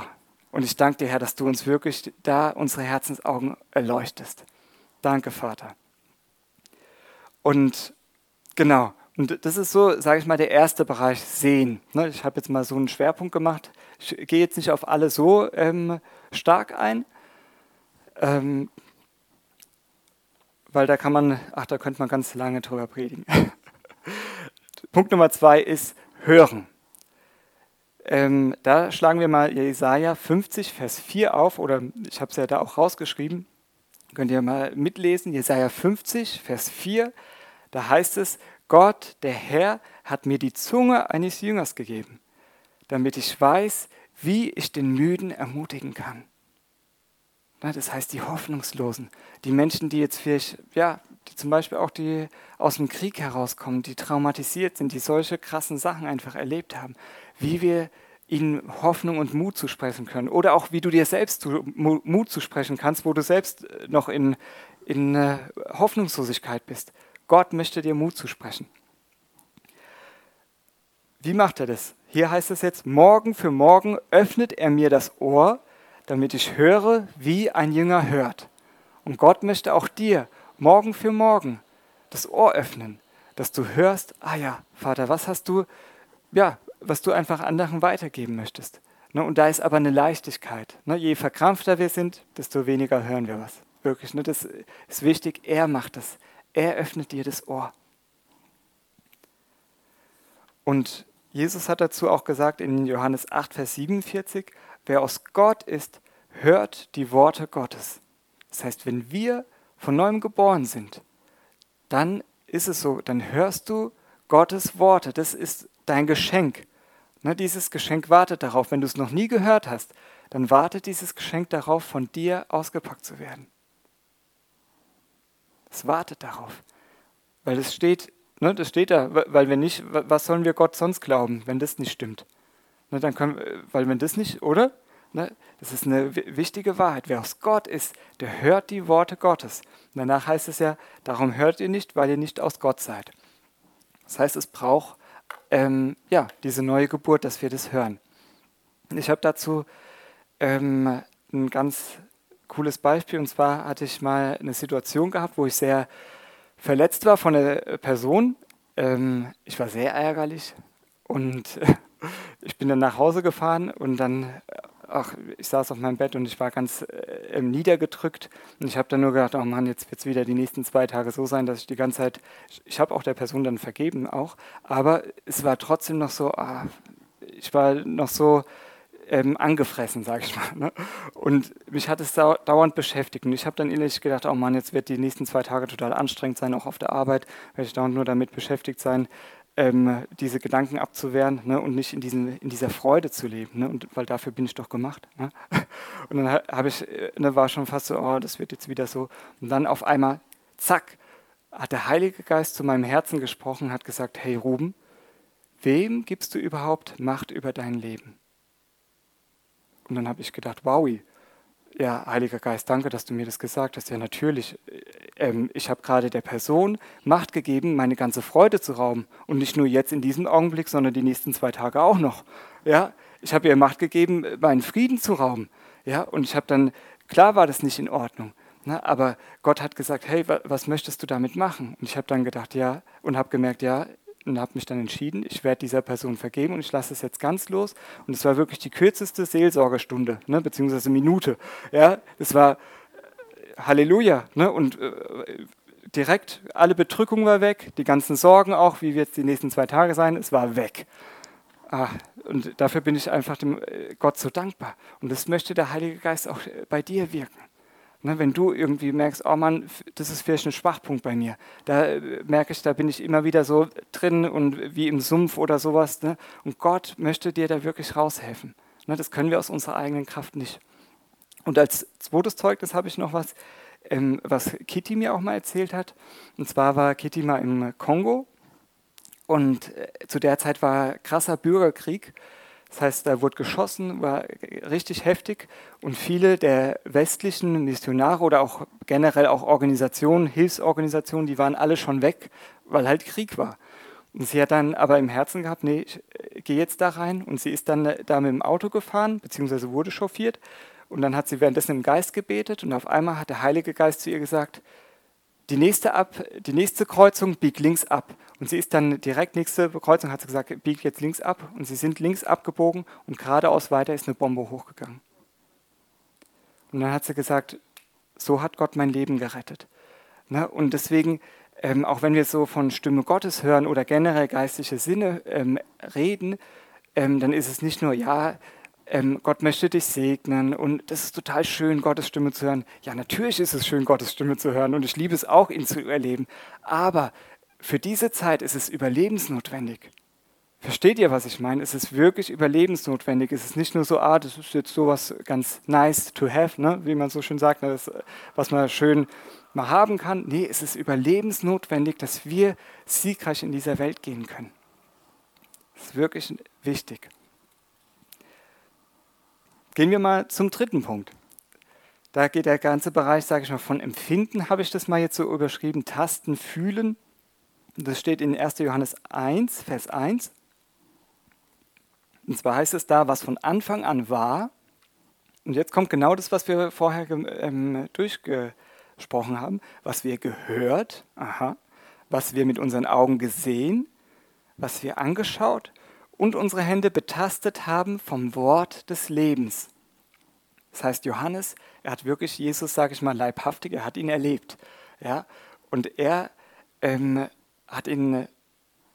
und ich danke dir, Herr, dass du uns wirklich da unsere Herzensaugen erleuchtest. Danke, Vater. Und genau, und das ist so, sage ich mal, der erste Bereich Sehen. Ne, ich habe jetzt mal so einen Schwerpunkt gemacht. Ich gehe jetzt nicht auf alle so ähm, stark ein, ähm, weil da kann man, ach, da könnte man ganz lange drüber predigen. Punkt Nummer zwei ist Hören. Ähm, da schlagen wir mal Jesaja 50, Vers 4 auf, oder ich habe es ja da auch rausgeschrieben. Könnt ihr mal mitlesen. Jesaja 50, Vers 4. Da heißt es: Gott, der Herr, hat mir die Zunge eines Jüngers gegeben, damit ich weiß, wie ich den Müden ermutigen kann. Das heißt, die Hoffnungslosen, die Menschen, die jetzt vielleicht, ja, die zum Beispiel auch die aus dem Krieg herauskommen, die traumatisiert sind, die solche krassen Sachen einfach erlebt haben, wie wir ihnen Hoffnung und Mut zu sprechen können. Oder auch, wie du dir selbst Mut zu sprechen kannst, wo du selbst äh, noch in, in äh, Hoffnungslosigkeit bist. Gott möchte dir Mut zu sprechen. Wie macht er das? Hier heißt es jetzt, morgen für morgen öffnet er mir das Ohr, damit ich höre, wie ein Jünger hört. Und Gott möchte auch dir morgen für morgen das Ohr öffnen, dass du hörst, ah ja, Vater, was hast du, ja, was du einfach anderen weitergeben möchtest. Ne, und da ist aber eine Leichtigkeit. Ne, je verkrampfter wir sind, desto weniger hören wir was. Wirklich, ne, das ist wichtig. Er macht das. Er öffnet dir das Ohr. Und Jesus hat dazu auch gesagt in Johannes 8, Vers 47, wer aus Gott ist, hört die Worte Gottes. Das heißt, wenn wir von neuem geboren sind, dann ist es so, dann hörst du Gottes Worte. Das ist dein Geschenk. Ne, dieses Geschenk wartet darauf. Wenn du es noch nie gehört hast, dann wartet dieses Geschenk darauf, von dir ausgepackt zu werden. Es wartet darauf. Weil es steht, ne, das steht da, weil wenn nicht, was sollen wir Gott sonst glauben, wenn das nicht stimmt? Ne, dann können, weil wenn das nicht, oder? Ne, das ist eine wichtige Wahrheit. Wer aus Gott ist, der hört die Worte Gottes. Und danach heißt es ja, darum hört ihr nicht, weil ihr nicht aus Gott seid. Das heißt, es braucht ähm, ja, diese neue Geburt, dass wir das hören. Ich habe dazu ähm, ein ganz cooles Beispiel. Und zwar hatte ich mal eine Situation gehabt, wo ich sehr verletzt war von der Person. Ähm, ich war sehr ärgerlich und ich bin dann nach Hause gefahren und dann ach, ich saß auf meinem Bett und ich war ganz äh, niedergedrückt. Und ich habe dann nur gedacht, oh Mann, jetzt wird es wieder die nächsten zwei Tage so sein, dass ich die ganze Zeit, ich, habe auch der Person dann vergeben auch, aber es war trotzdem noch so, ah, ich war noch so ähm, angefressen, sage ich mal. Ne? Und mich hat es dauernd beschäftigt. Und ich habe dann innerlich gedacht, oh Mann, jetzt wird die nächsten zwei Tage total anstrengend sein, auch auf der Arbeit werde ich dauernd nur damit beschäftigt sein, ähm, diese Gedanken abzuwehren ne, und nicht in, diesen, in dieser Freude zu leben, ne, und, weil dafür bin ich doch gemacht. Ne? Und dann habe ich, ne, war schon fast so, oh, das wird jetzt wieder so. Und dann auf einmal, zack, hat der Heilige Geist zu meinem Herzen gesprochen, hat gesagt, hey Ruben, wem gibst du überhaupt Macht über dein Leben? Und dann habe ich gedacht, wow, ja, Heiliger Geist, danke, dass du mir das gesagt hast. Ja, natürlich. Ähm, ich habe gerade der Person Macht gegeben, meine ganze Freude zu rauben. Und nicht nur jetzt in diesem Augenblick, sondern die nächsten zwei Tage auch noch. Ja, ich habe ihr Macht gegeben, meinen Frieden zu rauben. Ja, und ich habe dann, klar war das nicht in Ordnung. Ne, aber Gott hat gesagt, hey, was möchtest du damit machen? Und ich habe dann gedacht, ja, und habe gemerkt, ja, und habe mich dann entschieden, ich werde dieser Person vergeben und ich lasse es jetzt ganz los. Und es war wirklich die kürzeste Seelsorgerstunde, ne, beziehungsweise Minute. Ja, es war äh, Halleluja. Ne, und äh, direkt alle Bedrückung war weg, die ganzen Sorgen auch, wie wird es die nächsten zwei Tage sein, es war weg. Ah, und dafür bin ich einfach dem äh, Gott so dankbar. Und das möchte der Heilige Geist auch äh, bei dir wirken. Ne, wenn du irgendwie merkst, oh Mann, das ist vielleicht ein Schwachpunkt bei mir, da äh, merke ich, da bin ich immer wieder so drin und wie im Sumpf oder sowas. Ne? Und Gott möchte dir da wirklich raushelfen. Ne, das können wir aus unserer eigenen Kraft nicht. Und als zweites Zeugnis habe ich noch was, ähm, was Kitty mir auch mal erzählt hat. Und zwar war Kitty mal im Kongo und äh, zu der Zeit war krasser Bürgerkrieg das heißt, da wurde geschossen, war richtig heftig und viele der westlichen Missionare oder auch generell auch Organisationen, Hilfsorganisationen, die waren alle schon weg, weil halt Krieg war. Und sie hat dann aber im Herzen gehabt, nee, ich äh, gehe jetzt da rein. Und sie ist dann da mit dem Auto gefahren, beziehungsweise wurde chauffiert. Und dann hat sie währenddessen im Geist gebetet und auf einmal hat der Heilige Geist zu ihr gesagt, die nächste, ab, die nächste Kreuzung biegt links ab. Und sie ist dann direkt nächste Kreuzung, hat sie gesagt, biegt jetzt links ab. Und sie sind links abgebogen und geradeaus weiter ist eine Bombe hochgegangen. Und dann hat sie gesagt, so hat Gott mein Leben gerettet. Ne? Und deswegen, ähm, auch wenn wir so von Stimme Gottes hören oder generell geistliche Sinne ähm, reden, ähm, dann ist es nicht nur, ja, ähm, Gott möchte dich segnen und das ist total schön, Gottes Stimme zu hören. Ja, natürlich ist es schön, Gottes Stimme zu hören und ich liebe es auch, ihn zu erleben. Aber für diese Zeit ist es überlebensnotwendig. Versteht ihr, was ich meine? Es ist wirklich überlebensnotwendig. Es ist nicht nur so, ah, das ist jetzt sowas ganz nice to have, ne? wie man so schön sagt, ne? das, was man schön mal haben kann. Nee, es ist überlebensnotwendig, dass wir siegreich in dieser Welt gehen können. Das ist wirklich wichtig. Gehen wir mal zum dritten Punkt. Da geht der ganze Bereich, sage ich mal, von Empfinden, habe ich das mal jetzt so überschrieben, Tasten, Fühlen. Das steht in 1. Johannes 1, Vers 1. Und zwar heißt es da, was von Anfang an war. Und jetzt kommt genau das, was wir vorher ähm, durchgesprochen haben, was wir gehört, aha, was wir mit unseren Augen gesehen, was wir angeschaut und unsere Hände betastet haben vom Wort des Lebens. Das heißt, Johannes, er hat wirklich Jesus, sage ich mal, leibhaftig, er hat ihn erlebt. Ja? Und er ähm, hat ihn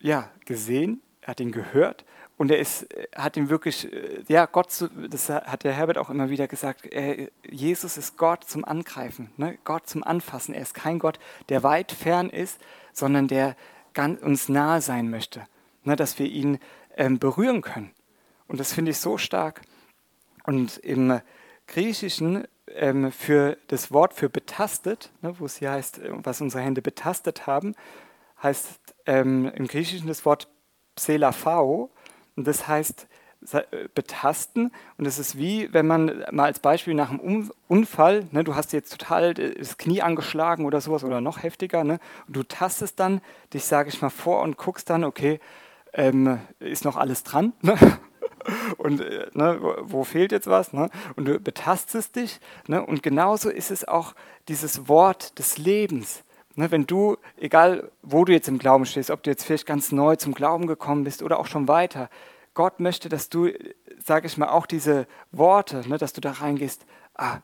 ja, gesehen, er hat ihn gehört und er ist, hat ihn wirklich, äh, ja, Gott, das hat der Herbert auch immer wieder gesagt, er, Jesus ist Gott zum Angreifen, ne? Gott zum Anfassen. Er ist kein Gott, der weit fern ist, sondern der uns nahe sein möchte, ne? dass wir ihn berühren können. Und das finde ich so stark. Und im Griechischen ähm, für das Wort für betastet, ne, wo es hier heißt, äh, was unsere Hände betastet haben, heißt ähm, im Griechischen das Wort pselafao. Und das heißt äh, betasten. Und es ist wie, wenn man mal als Beispiel nach einem Unfall, ne, du hast jetzt total das Knie angeschlagen oder sowas oder noch heftiger, ne, und du tastest dann dich, sage ich mal, vor und guckst dann, okay, ähm, ist noch alles dran? Ne? Und äh, ne, wo, fehlt jetzt was? Ne? Und du betastest dich. Ne? Und genauso ist es auch dieses Wort des Lebens. Ne? Wenn du, egal wo du jetzt im Glauben stehst, ob du jetzt vielleicht ganz neu zum Glauben gekommen bist oder auch schon weiter, Gott möchte, dass du, sage ich mal, auch diese Worte, ne, dass du da reingehst, ah,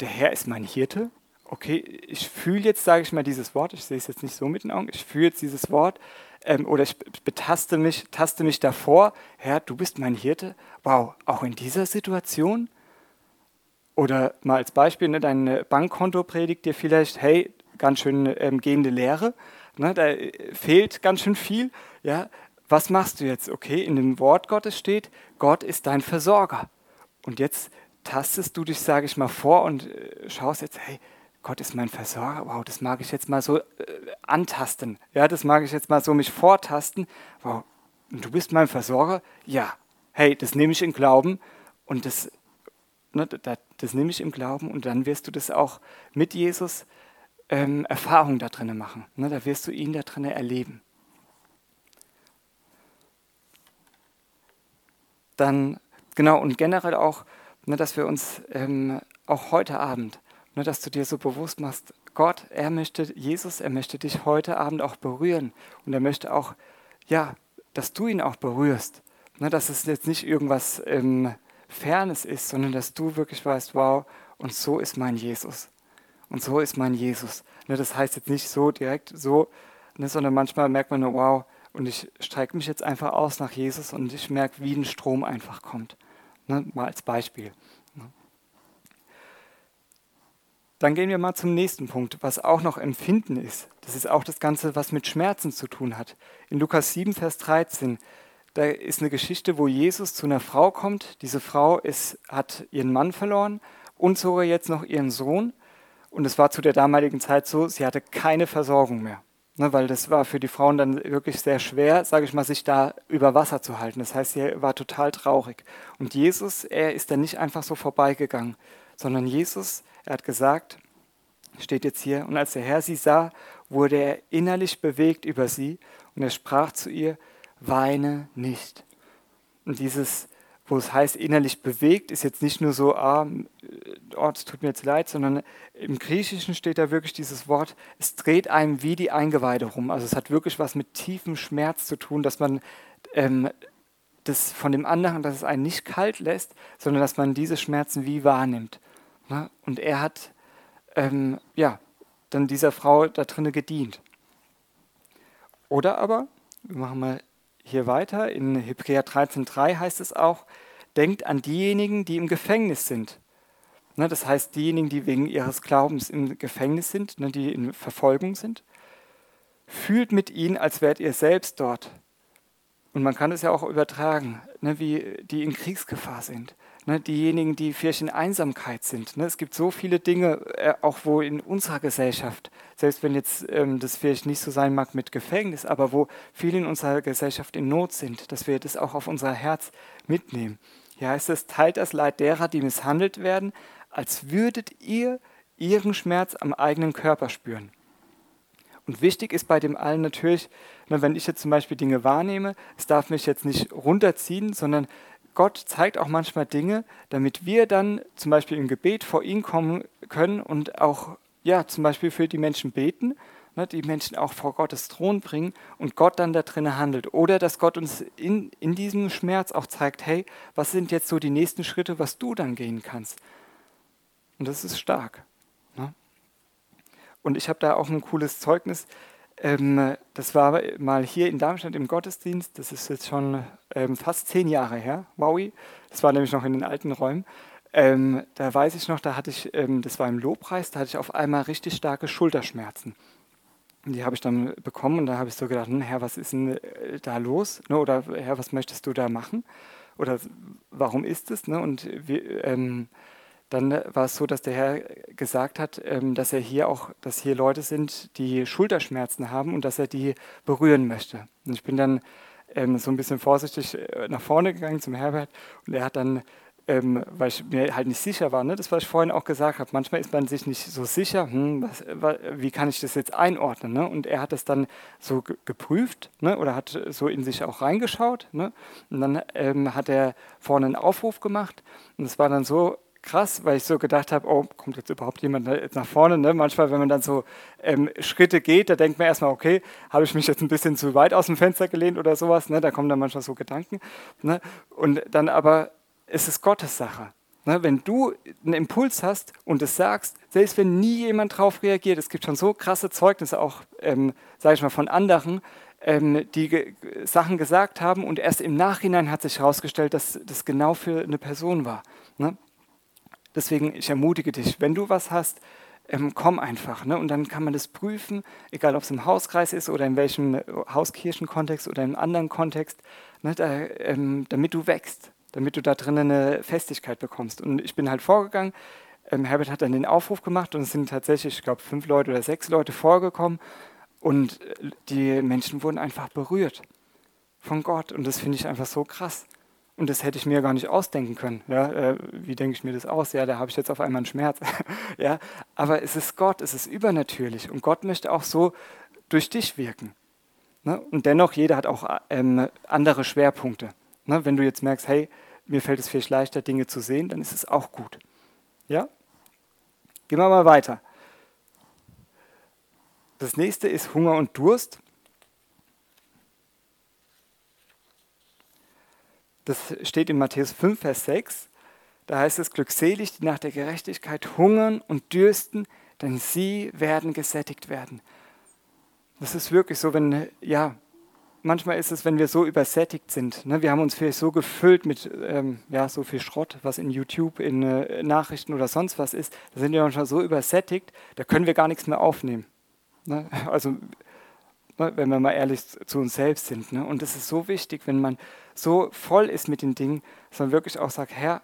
der Herr ist mein Hirte. Okay, ich fühle jetzt, sage ich mal, dieses Wort, ich sehe es jetzt nicht so mit den Augen, ich fühle jetzt dieses Wort ähm, oder ich betaste mich, taste mich davor, Herr, du bist mein Hirte. Wow, auch in dieser Situation? Oder mal als Beispiel, ne, dein Bankkonto predigt dir vielleicht, hey, ganz schön ähm, gehende Lehre, ne, da äh, fehlt ganz schön viel. Ja, was machst du jetzt? Okay, in dem Wort Gottes steht, Gott ist dein Versorger. Und jetzt tastest du dich, sage ich mal, vor und äh, schaust jetzt, hey, Gott ist mein Versorger, wow, das mag ich jetzt mal so äh, antasten. Ja, das mag ich jetzt mal so mich vortasten. Wow, du bist mein Versorger? Ja. Hey, das nehme ich im Glauben und das, ne, das, das nehme ich im Glauben und dann wirst du das auch mit Jesus ähm, Erfahrung da drinnen machen. Ne, da wirst du ihn da drinnen erleben. Dann, genau, und generell auch, ne, dass wir uns ähm, auch heute Abend nur, dass du dir so bewusst machst, Gott, er möchte, Jesus, er möchte dich heute Abend auch berühren und er möchte auch ja, dass du ihn auch berührst. Ne, dass es jetzt nicht irgendwas ähm, Fernes ist, sondern dass du wirklich weißt, wow, und so ist mein Jesus. Und so ist mein Jesus. Ne, das heißt jetzt nicht so direkt so, ne, sondern manchmal merkt man nur, wow, und ich strecke mich jetzt einfach aus nach Jesus und ich merke, wie ein Strom einfach kommt. Ne, mal als Beispiel. Ne. Dann gehen wir mal zum nächsten Punkt, was auch noch Empfinden ist. Das ist auch das Ganze, was mit Schmerzen zu tun hat. In Lukas 7, Vers 13, da ist eine Geschichte, wo Jesus zu einer Frau kommt. Diese Frau ist, hat ihren Mann verloren und sogar jetzt noch ihren Sohn. Und es war zu der damaligen Zeit so, sie hatte keine Versorgung mehr. Ne, weil das war für die Frauen dann wirklich sehr schwer, sage ich mal, sich da über Wasser zu halten. Das heißt, sie war total traurig. Und Jesus, er ist dann nicht einfach so vorbeigegangen, sondern Jesus, er hat gesagt, steht jetzt hier, und als der Herr sie sah, wurde er innerlich bewegt über sie und er sprach zu ihr, weine nicht. Und dieses wo es heißt, innerlich bewegt, ist jetzt nicht nur so, ah, oh, es tut mir jetzt leid, sondern im Griechischen steht da wirklich dieses Wort, es dreht einem wie die Eingeweide rum. Also es hat wirklich was mit tiefem Schmerz zu tun, dass man ähm, das von dem anderen, dass es einen nicht kalt lässt, sondern dass man diese Schmerzen wie wahrnimmt. Ne? Und er hat ähm, ja, dann dieser Frau da drinnen gedient. Oder aber, wir machen mal hier weiter. In Hebräer 13,3 heißt es auch, denkt an diejenigen, die im Gefängnis sind. Ne, das heißt, diejenigen, die wegen ihres Glaubens im Gefängnis sind, ne, die in Verfolgung sind. Fühlt mit ihnen, als wärt ihr selbst dort. Und man kann es ja auch übertragen, ne, wie die in Kriegsgefahr sind. Ne, diejenigen, die vielleicht in Einsamkeit sind. Ne, es gibt so viele Dinge, äh, auch wo in unserer Gesellschaft, selbst wenn jetzt ähm, das vielleicht nicht so sein mag mit Gefängnis, aber wo viele in unserer Gesellschaft in Not sind, dass wir das auch auf unser Herz mitnehmen. Heißt es, teilt das Leid derer, die misshandelt werden, als würdet ihr ihren Schmerz am eigenen Körper spüren. Und wichtig ist bei dem allen natürlich, ne, wenn ich jetzt zum Beispiel Dinge wahrnehme, es darf mich jetzt nicht runterziehen, sondern Gott zeigt auch manchmal Dinge, damit wir dann zum Beispiel im Gebet vor ihn kommen können und auch ja, zum Beispiel für die Menschen beten, ne, die Menschen auch vor Gottes Thron bringen und Gott dann da drinnen handelt. Oder dass Gott uns in, in diesem Schmerz auch zeigt, hey, was sind jetzt so die nächsten Schritte, was du dann gehen kannst. Und das ist stark. Ne? Und ich habe da auch ein cooles Zeugnis. Ähm, das war mal hier in Darmstadt im Gottesdienst. Das ist jetzt schon ähm, fast zehn Jahre her. Wowi. Das war nämlich noch in den alten Räumen. Ähm, da weiß ich noch, da hatte ich, ähm, das war im Lobpreis, da hatte ich auf einmal richtig starke Schulterschmerzen. Und die habe ich dann bekommen und da habe ich so gedacht, hm, Herr, was ist denn äh, da los? Ne, oder Herr, was möchtest du da machen? Oder warum ist es? Ne? Und wir, ähm, dann war es so, dass der Herr gesagt hat, ähm, dass er hier auch, dass hier Leute sind, die Schulterschmerzen haben und dass er die berühren möchte. Und ich bin dann ähm, so ein bisschen vorsichtig äh, nach vorne gegangen zum Herbert und er hat dann, ähm, weil ich mir halt nicht sicher war, ne, das, was ich vorhin auch gesagt habe, manchmal ist man sich nicht so sicher, hm, wie kann ich das jetzt einordnen? Ne? Und er hat es dann so geprüft ne, oder hat so in sich auch reingeschaut. Und dann hat er vorne einen Aufruf gemacht und es war dann so, krass, weil ich so gedacht habe, oh, kommt jetzt überhaupt jemand nach vorne? Ne? Manchmal, wenn man dann so ähm, Schritte geht, da denkt man erstmal, okay, habe ich mich jetzt ein bisschen zu weit aus dem Fenster gelehnt oder sowas? Ne? Da kommen dann manchmal so Gedanken. Ne? Und dann aber ist es Gottes Sache. Ne? Wenn du einen Impuls hast und es sagst, selbst wenn nie jemand drauf reagiert, es gibt schon so krasse Zeugnisse auch, ähm, sage ich mal, von anderen, ähm, die ge Sachen gesagt haben und erst im Nachhinein hat sich herausgestellt, dass das genau für eine Person war. Ne? Deswegen, ich ermutige dich, wenn du was hast, ähm, komm einfach. Ne? Und dann kann man das prüfen, egal ob es im Hauskreis ist oder in welchem äh, Hauskirchenkontext oder im anderen Kontext, ne? da, ähm, damit du wächst, damit du da drinnen eine Festigkeit bekommst. Und ich bin halt vorgegangen, ähm, Herbert hat dann den Aufruf gemacht und es sind tatsächlich, ich glaube, fünf Leute oder sechs Leute vorgekommen und äh, die Menschen wurden einfach berührt von Gott. Und das finde ich einfach so krass. Und das hätte ich mir gar nicht ausdenken können. Ja, äh, wie denke ich mir das aus? Ja, da habe ich jetzt auf einmal einen Schmerz. ja, aber es ist Gott, es ist übernatürlich. Und Gott möchte auch so durch dich wirken. Ne? Und dennoch, jeder hat auch ähm, andere Schwerpunkte. Ne? Wenn du jetzt merkst, hey, mir fällt es vielleicht leichter, Dinge zu sehen, dann ist es auch gut. Ja? Gehen wir mal weiter. Das nächste ist Hunger und Durst. Das steht in Matthäus 5, Vers 6. Da heißt es, glückselig, die nach der Gerechtigkeit hungern und dürsten, denn sie werden gesättigt werden. Das ist wirklich so, wenn, ja, manchmal ist es, wenn wir so übersättigt sind. Ne? Wir haben uns vielleicht so gefüllt mit ähm, ja, so viel Schrott, was in YouTube, in äh, Nachrichten oder sonst was ist. Da sind wir manchmal so übersättigt, da können wir gar nichts mehr aufnehmen. Ne? Also, ne, wenn wir mal ehrlich zu uns selbst sind. Ne? Und es ist so wichtig, wenn man so voll ist mit den Dingen, man wirklich auch sagt, Herr,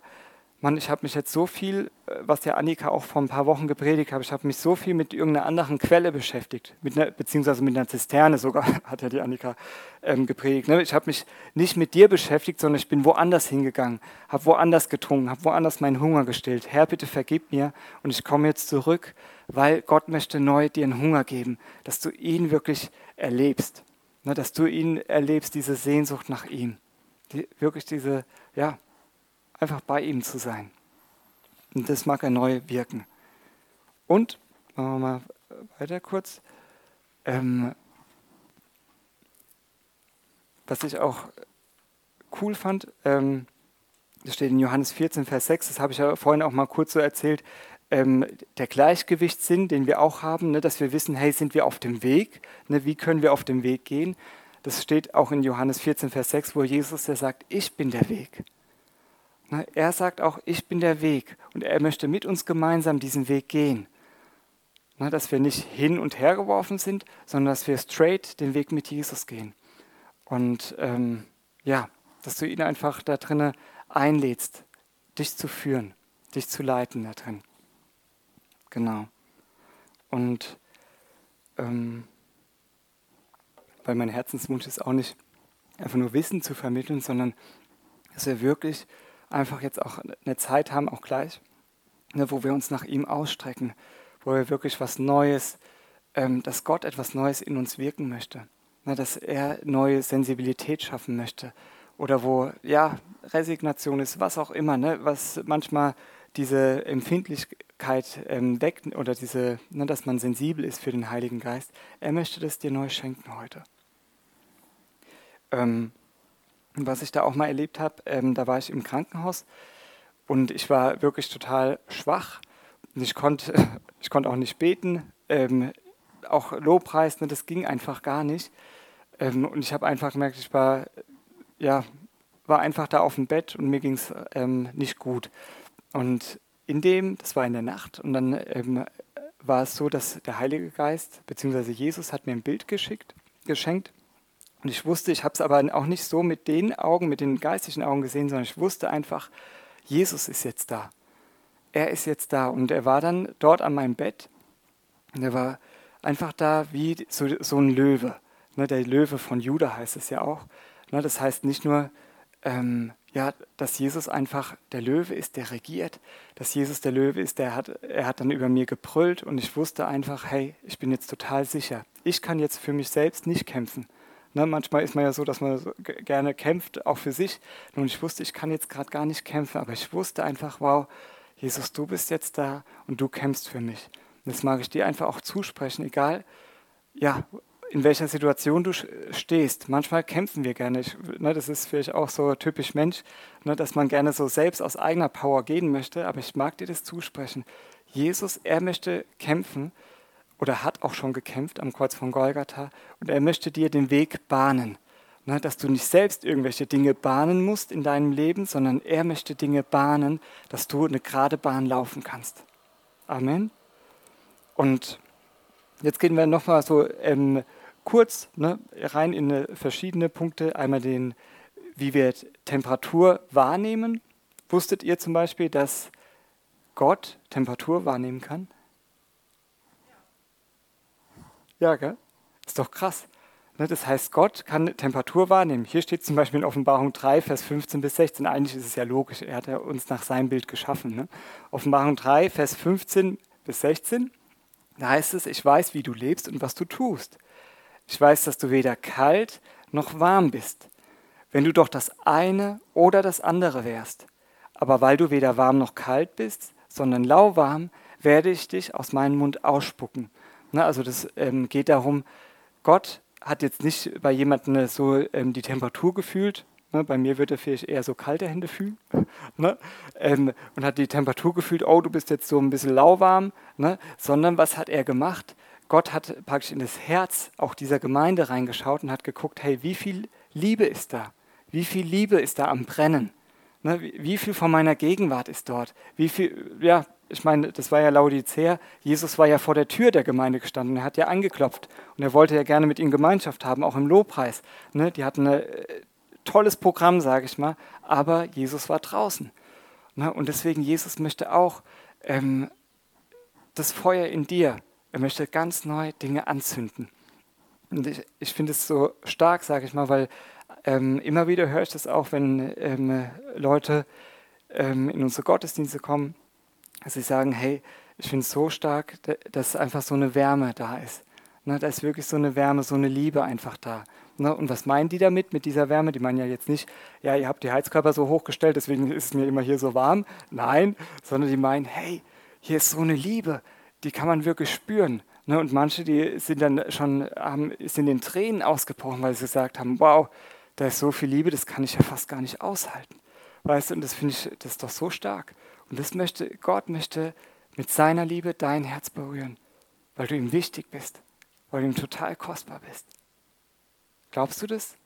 Mann, ich habe mich jetzt so viel, äh, was ja Annika auch vor ein paar Wochen gepredigt hat, ich habe mich so viel mit irgendeiner anderen Quelle beschäftigt, mit einer, beziehungsweise mit einer Zisterne sogar, hat ja die Annika ähm, gepredigt. Ne? Ich habe mich nicht mit dir beschäftigt, sondern ich bin woanders hingegangen, habe woanders getrunken, habe woanders meinen Hunger gestillt. Herr, bitte vergib mir und ich komme jetzt zurück, weil Gott möchte neu dir einen Hunger geben, dass du ihn wirklich erlebst, ne? dass du ihn erlebst, diese Sehnsucht nach ihm, die, wirklich diese, ja, einfach bei ihm zu sein. Und das mag er neu wirken. Und, machen wir mal weiter kurz, ähm, was ich auch cool fand, ähm, das steht in Johannes 14, Vers 6, das habe ich ja vorhin auch mal kurz so erzählt, ähm, der Gleichgewichtssinn, den wir auch haben, ne, dass wir wissen, hey, sind wir auf dem Weg? Ne, wie können wir auf dem Weg gehen? Das steht auch in Johannes 14, Vers 6, wo Jesus der sagt, ich bin der Weg. Ne, er sagt auch, ich bin der Weg und er möchte mit uns gemeinsam diesen Weg gehen. Ne, dass wir nicht hin und her geworfen sind, sondern dass wir straight den Weg mit Jesus gehen. Und ähm, ja, dass du ihn einfach da drinnen einlädst, dich zu führen, dich zu leiten da drin. Genau. Und ähm, weil mein Herzenswunsch ist auch nicht einfach nur Wissen zu vermitteln, sondern dass wir wirklich einfach jetzt auch eine Zeit haben, auch gleich, ne, wo wir uns nach ihm ausstrecken, wo wir wirklich was Neues, ähm, dass Gott etwas Neues in uns wirken möchte, ne, dass er neue Sensibilität schaffen möchte oder wo ja Resignation ist, was auch immer, ne, was manchmal diese Empfindlichkeit ähm, weckt oder diese, ne, dass man sensibel ist für den Heiligen Geist. Er möchte das dir neu schenken heute. Ähm, was ich da auch mal erlebt habe, ähm, da war ich im Krankenhaus und ich war wirklich total schwach. Und ich konnte ich konnt auch nicht beten, ähm, auch Lobpreis, ne, das ging einfach gar nicht. Ähm, und ich habe einfach gemerkt, ich war, ja, war einfach da auf dem Bett und mir ging es ähm, nicht gut. Und in dem, das war in der Nacht, und dann ähm, war es so, dass der Heilige Geist, beziehungsweise Jesus, hat mir ein Bild geschickt, geschenkt. Und ich wusste, ich habe es aber auch nicht so mit den Augen, mit den geistigen Augen gesehen, sondern ich wusste einfach, Jesus ist jetzt da. Er ist jetzt da. Und er war dann dort an meinem Bett. Und er war einfach da wie so, so ein Löwe. Ne, der Löwe von Judah heißt es ja auch. Ne, das heißt nicht nur, ähm, ja, dass Jesus einfach der Löwe ist, der regiert, dass Jesus der Löwe ist, der hat, er hat dann über mir gebrüllt und ich wusste einfach, hey, ich bin jetzt total sicher. Ich kann jetzt für mich selbst nicht kämpfen. Ne, manchmal ist man ja so, dass man so gerne kämpft, auch für sich. Und ich wusste, ich kann jetzt gerade gar nicht kämpfen, aber ich wusste einfach, wow, Jesus, du bist jetzt da und du kämpfst für mich. Und das mag ich dir einfach auch zusprechen, egal, ja, in welcher Situation du stehst. Manchmal kämpfen wir gerne. Ich, ne, das ist vielleicht auch so typisch Mensch, ne, dass man gerne so selbst aus eigener Power gehen möchte. Aber ich mag dir das zusprechen. Jesus, er möchte kämpfen oder hat auch schon gekämpft am Kreuz von Golgatha und er möchte dir den Weg bahnen. Ne, dass du nicht selbst irgendwelche Dinge bahnen musst in deinem Leben, sondern er möchte Dinge bahnen, dass du eine gerade Bahn laufen kannst. Amen. Und jetzt gehen wir nochmal so ähm, kurz ne, rein in verschiedene Punkte. Einmal den, wie wir Temperatur wahrnehmen. Wusstet ihr zum Beispiel, dass Gott Temperatur wahrnehmen kann? Ja, gell? Ist doch krass. Ne, das heißt, Gott kann Temperatur wahrnehmen. Hier steht zum Beispiel in Offenbarung 3, Vers 15 bis 16. Eigentlich ist es ja logisch, er hat ja uns nach seinem Bild geschaffen. Ne? Offenbarung 3, Vers 15 bis 16. Da heißt es, ich weiß, wie du lebst und was du tust. Ich weiß, dass du weder kalt noch warm bist. Wenn du doch das eine oder das andere wärst. Aber weil du weder warm noch kalt bist, sondern lauwarm, werde ich dich aus meinem Mund ausspucken Ne, also das ähm, geht darum, Gott hat jetzt nicht bei jemandem so ähm, die Temperatur gefühlt, Ne, bei mir würde er vielleicht eher so kalte Hände fühlen. Ne, ähm, und hat die Temperatur gefühlt, oh, du bist jetzt so ein bisschen lauwarm. Ne, sondern was hat er gemacht? Gott hat praktisch in das Herz auch dieser Gemeinde reingeschaut und hat geguckt, hey, wie viel Liebe ist da? Wie viel Liebe ist da am Brennen? Ne, wie, viel von meiner Gegenwart ist dort? Wie viel, ja, ich meine, das war ja Laodicea, Jesus war ja vor der Tür der Gemeinde gestanden, er hat ja angeklopft und er wollte ja gerne mit ihnen Gemeinschaft haben, auch im Lobpreis. Ne, die hatten ein äh, tolles Programm, sage ich mal, aber Jesus war draußen. Ne, und deswegen, Jesus möchte auch ähm, das Feuer in dir, er möchte ganz neue Dinge anzünden. Und ich, ich finde es so stark, sage ich mal, weil ähm, immer wieder höre ich das auch, wenn ähm, Leute ähm, in unsere Gottesdienste kommen dass sie sagen, hey, ich finde es so stark, dass einfach so eine Wärme da ist. Ne, da ist wirklich so eine Wärme, so eine Liebe einfach da. Ne, und was meinen die damit, mit dieser Wärme? Die meinen ja jetzt nicht, ja, ihr habt die Heizkörper so hochgestellt, deswegen ist es mir immer hier so warm. Nein, sondern die meinen, hey, hier ist so eine Liebe, die kann man wirklich spüren. Ne, und manche, die sind dann schon, haben, sind in Tränen ausgebrochen, weil sie gesagt haben, wow, da ist so viel Liebe, das kann ich ja fast gar nicht aushalten. Weißt du, und das finde ich, das ist doch so stark. Und das möchte, Gott möchte mit seiner Liebe dein Herz berühren, weil du ihm wichtig bist, weil du ihm total kostbar bist. Glaubst du das?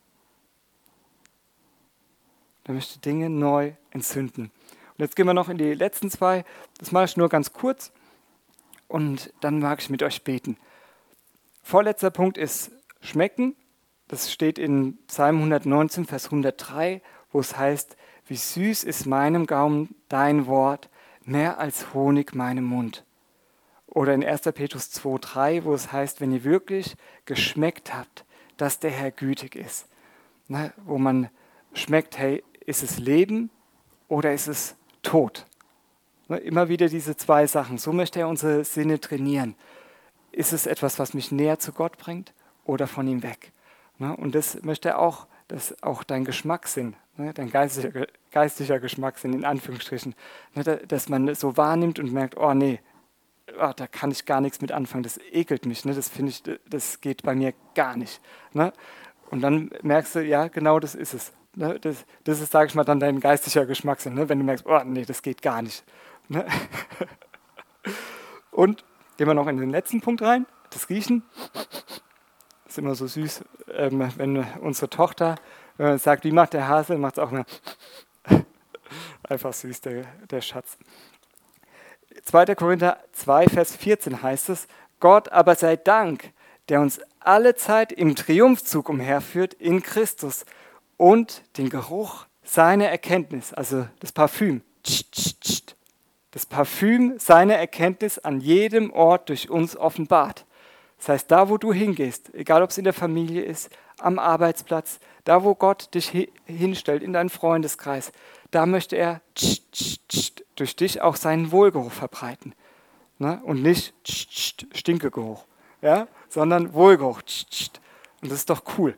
Er möchte Dinge neu entzünden. Und jetzt gehen wir noch in die letzten zwei. Das mache ich nur ganz kurz. Und dann mag ich mit euch beten. Vorletzter Punkt ist schmecken. Das steht in Psalm 119, Vers 103, wo es heißt, wie süß ist meinem Gaumen dein Wort, mehr als Honig meinem Mund. Oder in 1. Petrus 2,3, wo es heißt, wenn ihr wirklich geschmeckt habt, dass der Herr gütig ist. Ne, wo man schmeckt, hey, ist es Leben oder ist es Tod? Ne, immer wieder diese zwei Sachen. So möchte er unsere Sinne trainieren. Ist es etwas, was mich näher zu Gott bringt oder von ihm weg? Ne, und das möchte er auch, dass auch dein Geschmackssinn, ne, dein geistiger, geistlicher Geschmackssinn in Anführungsstrichen, ne, dass man so wahrnimmt und merkt, oh nee, oh, da kann ich gar nichts mit anfangen, das ekelt mich, das finde ich, das geht bei mir gar nicht. Und dann merkst du, ja, genau das ist es. Das, das ist, sage ich mal, dann dein geistlicher Geschmackssinn, wenn du merkst, oh nee, das geht gar nicht. Und gehen wir noch in den letzten Punkt rein, das Riechen. Ist immer so süß, ähm, wenn unsere Tochter äh, sagt, wie macht der Hase, macht es auch immer Einfach süß, der, der Schatz. 2. Korinther 2, Vers 14 heißt es, Gott aber sei Dank, der uns alle Zeit im Triumphzug umherführt in Christus und den Geruch seiner Erkenntnis, also das Parfüm, das Parfüm seiner Erkenntnis an jedem Ort durch uns offenbart. Das heißt, da wo du hingehst, egal ob es in der Familie ist, am Arbeitsplatz, da wo Gott dich hinstellt, in deinen Freundeskreis, da möchte er durch dich auch seinen Wohlgeruch verbreiten. Ne? Und nicht Stinkegeruch, ja? sondern Wohlgeruch. Und das ist doch cool.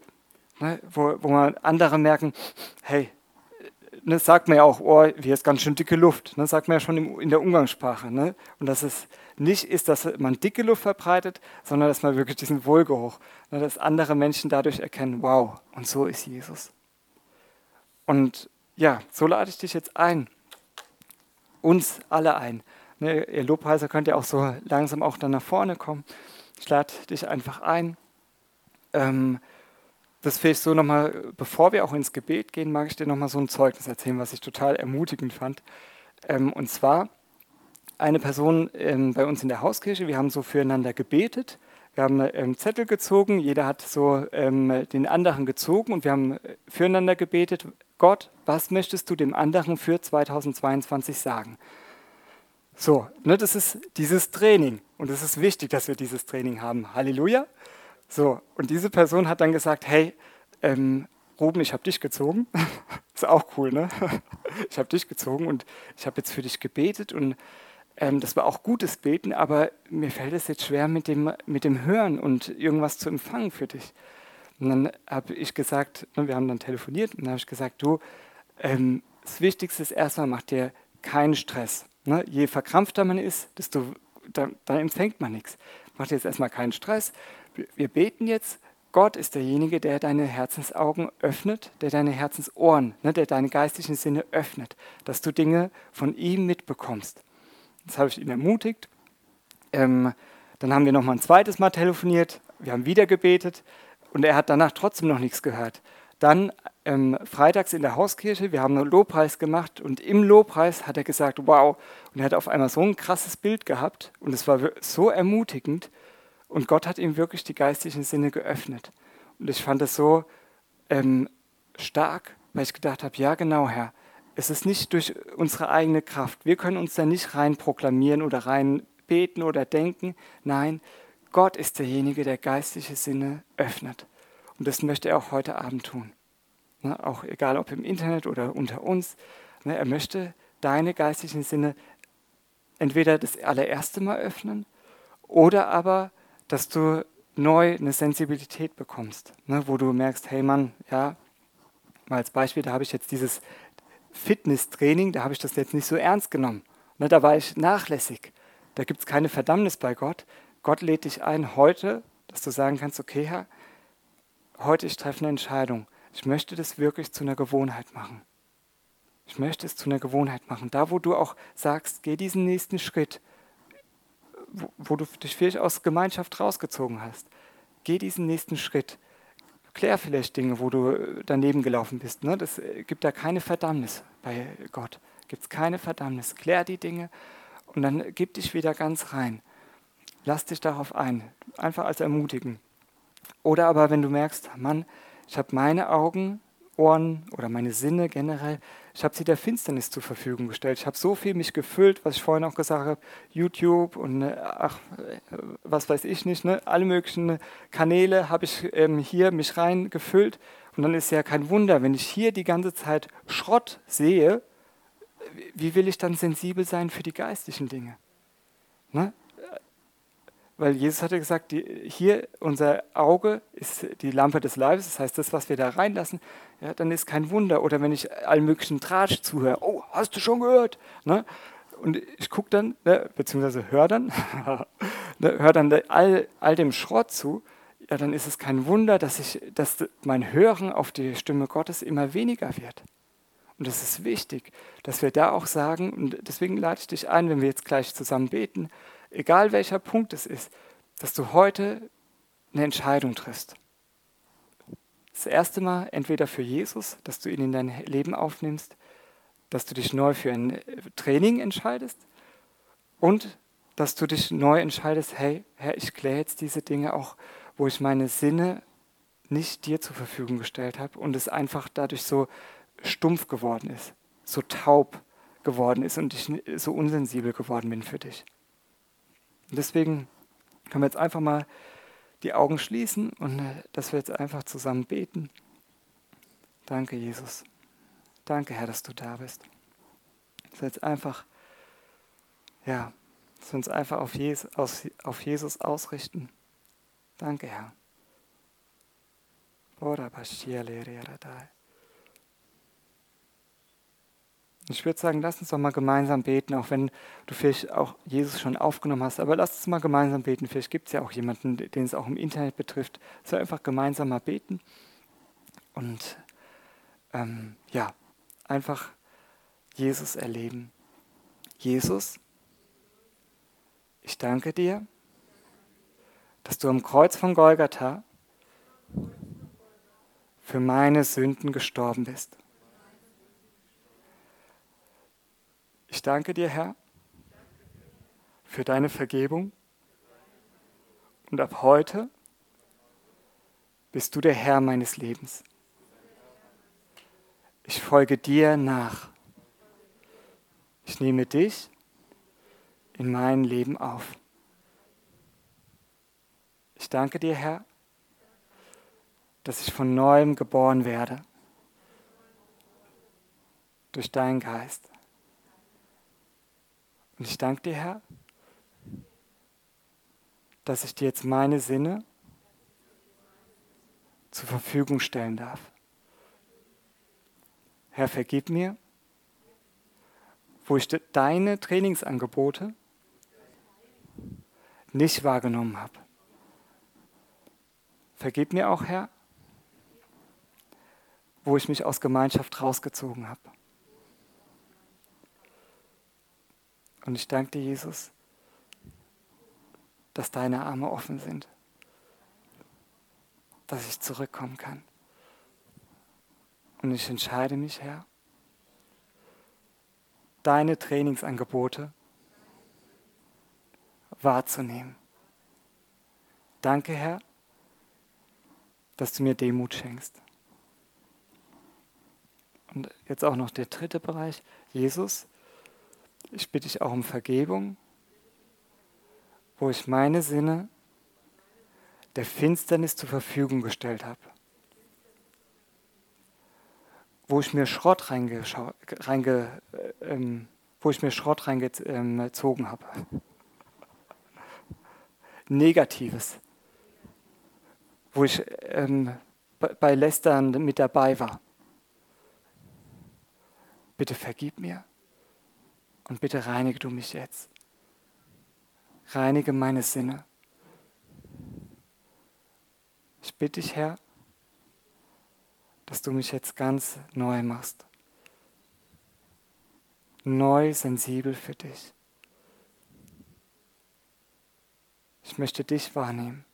Ne? Wo, wo man andere merken, hey, ne, sagt man ja auch, oh, hier ist ganz schön dicke Luft. Ne, sagt man ja schon in der Umgangssprache. Ne? Und dass es nicht ist, dass man dicke Luft verbreitet, sondern dass man wirklich diesen Wohlgeruch, ne, dass andere Menschen dadurch erkennen, wow, und so ist Jesus. Und ja, so lade ich dich jetzt ein, uns alle ein. Ne, ihr Lobpreiser könnt ja auch so langsam auch dann nach vorne kommen. Ich lade dich einfach ein. Ähm, das vielleicht so nochmal, bevor wir auch ins Gebet gehen, mag ich dir nochmal so ein Zeugnis erzählen, was ich total ermutigend fand. Ähm, und zwar eine Person ähm, bei uns in der Hauskirche, wir haben so füreinander gebetet, wir haben ähm, Zettel gezogen, jeder hat so ähm, den anderen gezogen und wir haben füreinander gebetet, Gott, was möchtest du dem anderen für 2022 sagen? So, ne, das ist dieses Training und es ist wichtig, dass wir dieses Training haben. Halleluja. So, und diese Person hat dann gesagt, hey, ähm, Ruben, ich habe dich gezogen. ist auch cool, ne? ich habe dich gezogen und ich habe jetzt für dich gebetet und ähm, das war auch gutes Beten, aber mir fällt es jetzt schwer mit dem, mit dem Hören und irgendwas zu empfangen für dich. Und dann habe ich gesagt, ne, wir haben dann telefoniert und dann habe ich gesagt, du, ähm, das Wichtigste ist erstmal, mach dir keinen Stress. Ne? Je verkrampfter man ist, desto, dann, dann empfängt man nichts. Mach dir jetzt erstmal keinen Stress wir beten jetzt Gott ist derjenige, der deine Herzensaugen öffnet, der deine Herzensohren, ne, der deine geistlichen Sinne öffnet, dass du Dinge von ihm mitbekommst. Das habe ich ihn ermutigt. Ähm, dann haben wir noch mal ein zweites Mal telefoniert, wir haben wieder gebetet und er hat danach trotzdem noch nichts gehört. Dann ähm, freitags in der Hauskirche, wir haben einen Lobpreis gemacht und im Lobpreis hat er gesagt, wow, und er hat auf einmal so ein krasses Bild gehabt und es war so ermutigend und Gott hat ihm wirklich die geistlichen Sinne geöffnet. Und ich fand das so ähm, stark, weil ich gedacht habe, ja genau, Herr, es ist nicht durch unsere eigene Kraft. Wir können uns da nicht rein proklamieren oder rein beten oder denken. Nein, Gott ist derjenige, der geistliche Sinne öffnet. Und das möchte er auch heute Abend tun. Ne, auch egal ob im Internet oder unter uns. Ne, er möchte deine geistlichen Sinne entweder das allererste Mal öffnen oder aber, dass du neu eine Sensibilität bekommst, ne, wo du merkst, hey Mann, ja, mal als Beispiel, da habe ich jetzt dieses Fitnesstraining, da habe ich das jetzt nicht so ernst genommen. Ne, da war ich nachlässig. Da gibt es keine Verdammnis bei Gott. Gott lädt dich ein heute, dass du sagen kannst, okay Herr, heute ich treffe eine Entscheidung. Ich möchte das wirklich zu einer Gewohnheit machen. Ich möchte es zu einer Gewohnheit machen. Da, wo du auch sagst, geh diesen nächsten Schritt, wo, wo du dich vielleicht aus Gemeinschaft rausgezogen hast, geh diesen nächsten Schritt. Klär vielleicht Dinge, wo du daneben gelaufen bist. Ne? Äh, gibt da keine Verdammnis bei Gott. Gibt es keine Verdammnis. Klär die Dinge und dann gib dich wieder ganz rein. Lass dich darauf ein. Einfach als ermutigen. Oder aber wenn du merkst, Mann, ich habe meine Augen, Ohren oder meine Sinne generell, ich habe sie der Finsternis zur Verfügung gestellt. Ich habe so viel mich gefüllt, was ich vorhin auch gesagt habe, YouTube und äh, ach, äh, was weiß ich nicht, ne? alle möglichen Kanäle habe ich ähm, hier mich rein gefüllt. Und dann ist ja kein Wunder, wenn ich hier die ganze Zeit Schrott sehe, wie will ich dann sensibel sein für die geistlichen Dinge? Ne? Weil Jesus hatte gesagt, die, hier unser Auge ist die Lampe des Leibes, das heißt, das, was wir da reinlassen, ja, dann ist kein Wunder. Oder wenn ich allen möglichen Tratsch zuhöre, oh, hast du schon gehört? Ne? Und ich gucke dann, ne, beziehungsweise höre dann, ne, höre dann all, all dem Schrott zu, ja, dann ist es kein Wunder, dass, ich, dass mein Hören auf die Stimme Gottes immer weniger wird. Und es ist wichtig, dass wir da auch sagen, und deswegen lade ich dich ein, wenn wir jetzt gleich zusammen beten, egal welcher Punkt es ist, dass du heute eine Entscheidung triffst. Das erste Mal entweder für Jesus, dass du ihn in dein Leben aufnimmst, dass du dich neu für ein Training entscheidest und dass du dich neu entscheidest, hey, Herr, ich kläre jetzt diese Dinge auch, wo ich meine Sinne nicht dir zur Verfügung gestellt habe und es einfach dadurch so stumpf geworden ist, so taub geworden ist und ich so unsensibel geworden bin für dich. Und deswegen können wir jetzt einfach mal die Augen schließen und äh, dass wir jetzt einfach zusammen beten. Danke, Jesus. Danke, Herr, dass du da bist. Dass wir jetzt einfach, ja, dass wir uns einfach auf Jesus, auf Jesus ausrichten. Danke, Herr. Ora ich würde sagen, lass uns doch mal gemeinsam beten, auch wenn du vielleicht auch Jesus schon aufgenommen hast. Aber lass uns mal gemeinsam beten. Vielleicht gibt es ja auch jemanden, den es auch im Internet betrifft. So einfach gemeinsam mal beten. Und ähm, ja, einfach Jesus erleben. Jesus, ich danke dir, dass du am Kreuz von Golgatha für meine Sünden gestorben bist. Ich danke dir, Herr, für deine Vergebung. Und ab heute bist du der Herr meines Lebens. Ich folge dir nach. Ich nehme dich in mein Leben auf. Ich danke dir, Herr, dass ich von neuem geboren werde durch deinen Geist. Und ich danke dir, Herr, dass ich dir jetzt meine Sinne zur Verfügung stellen darf. Herr, vergib mir, wo ich deine Trainingsangebote nicht wahrgenommen habe. Vergib mir auch, Herr, wo ich mich aus Gemeinschaft rausgezogen habe. Und ich danke dir, Jesus, dass deine Arme offen sind, dass ich zurückkommen kann. Und ich entscheide mich, Herr, deine Trainingsangebote wahrzunehmen. Danke, Herr, dass du mir Demut schenkst. Und jetzt auch noch der dritte Bereich. Jesus, ich bitte dich auch um Vergebung, wo ich meine Sinne der Finsternis zur Verfügung gestellt habe. Wo ich mir Schrott reinge, reinge äh, ähm, wo ich reingezogen habe. Negatives. Wo ich ähm, bei Lästern mit dabei war. Bitte vergib mir und bitte reinige du mich jetzt. Reinige meine Sinne. Ich bitte dich, Herr, dass du mich jetzt ganz neu machst. Neu sensibel für dich. Ich möchte dich wahrnehmen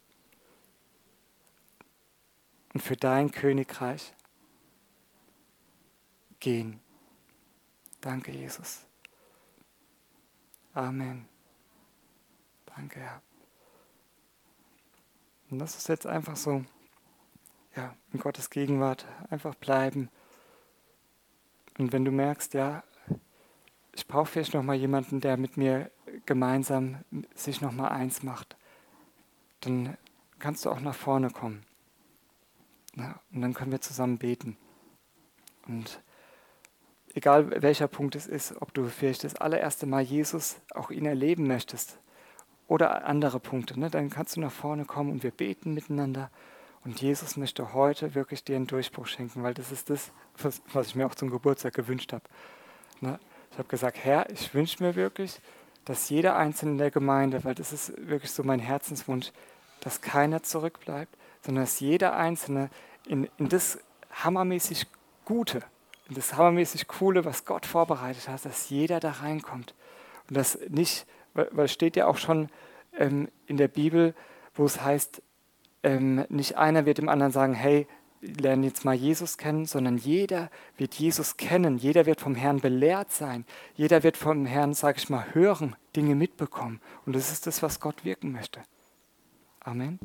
und für dein Königreich gehen. Danke, Jesus. Amen. Danke, Herr. Und das ist jetzt einfach so, ja, in Gottes Gegenwart einfach bleiben. Und wenn du merkst, ja, ich brauche vielleicht noch mal jemanden, der mit mir gemeinsam sich noch mal eins macht, dann kannst du auch nach vorne kommen. Ja, und dann können wir zusammen beten. Und egal welcher Punkt es ist, ob du vielleicht das allererste Mal Jesus auch ihn erleben möchtest oder andere Punkte, ne, dann kannst du nach vorne kommen und wir beten miteinander. Und Jesus möchte heute wirklich dir einen Durchbruch schenken, weil das ist das, was, was ich mir auch zum Geburtstag gewünscht habe. Ne? Ich habe gesagt, Herr, ich wünsche mir wirklich, dass jeder Einzelne in der Gemeinde, weil das ist wirklich so mein Herzenswunsch, dass keiner zurückbleibt, sondern dass jeder Einzelne in, in das hammermäßig Gute, und das hammermäßig Coole, was Gott vorbereitet hat, dass jeder da reinkommt. Und das nicht, weil steht ja auch schon ähm, in der Bibel, wo es heißt, ähm, nicht einer wird dem anderen sagen, hey, lernen jetzt mal Jesus kennen, sondern jeder wird Jesus kennen, jeder wird vom Herrn belehrt sein, jeder wird vom Herrn, sage ich mal, hören, Dinge mitbekommen. Und das ist das, was Gott wirken möchte. Amen.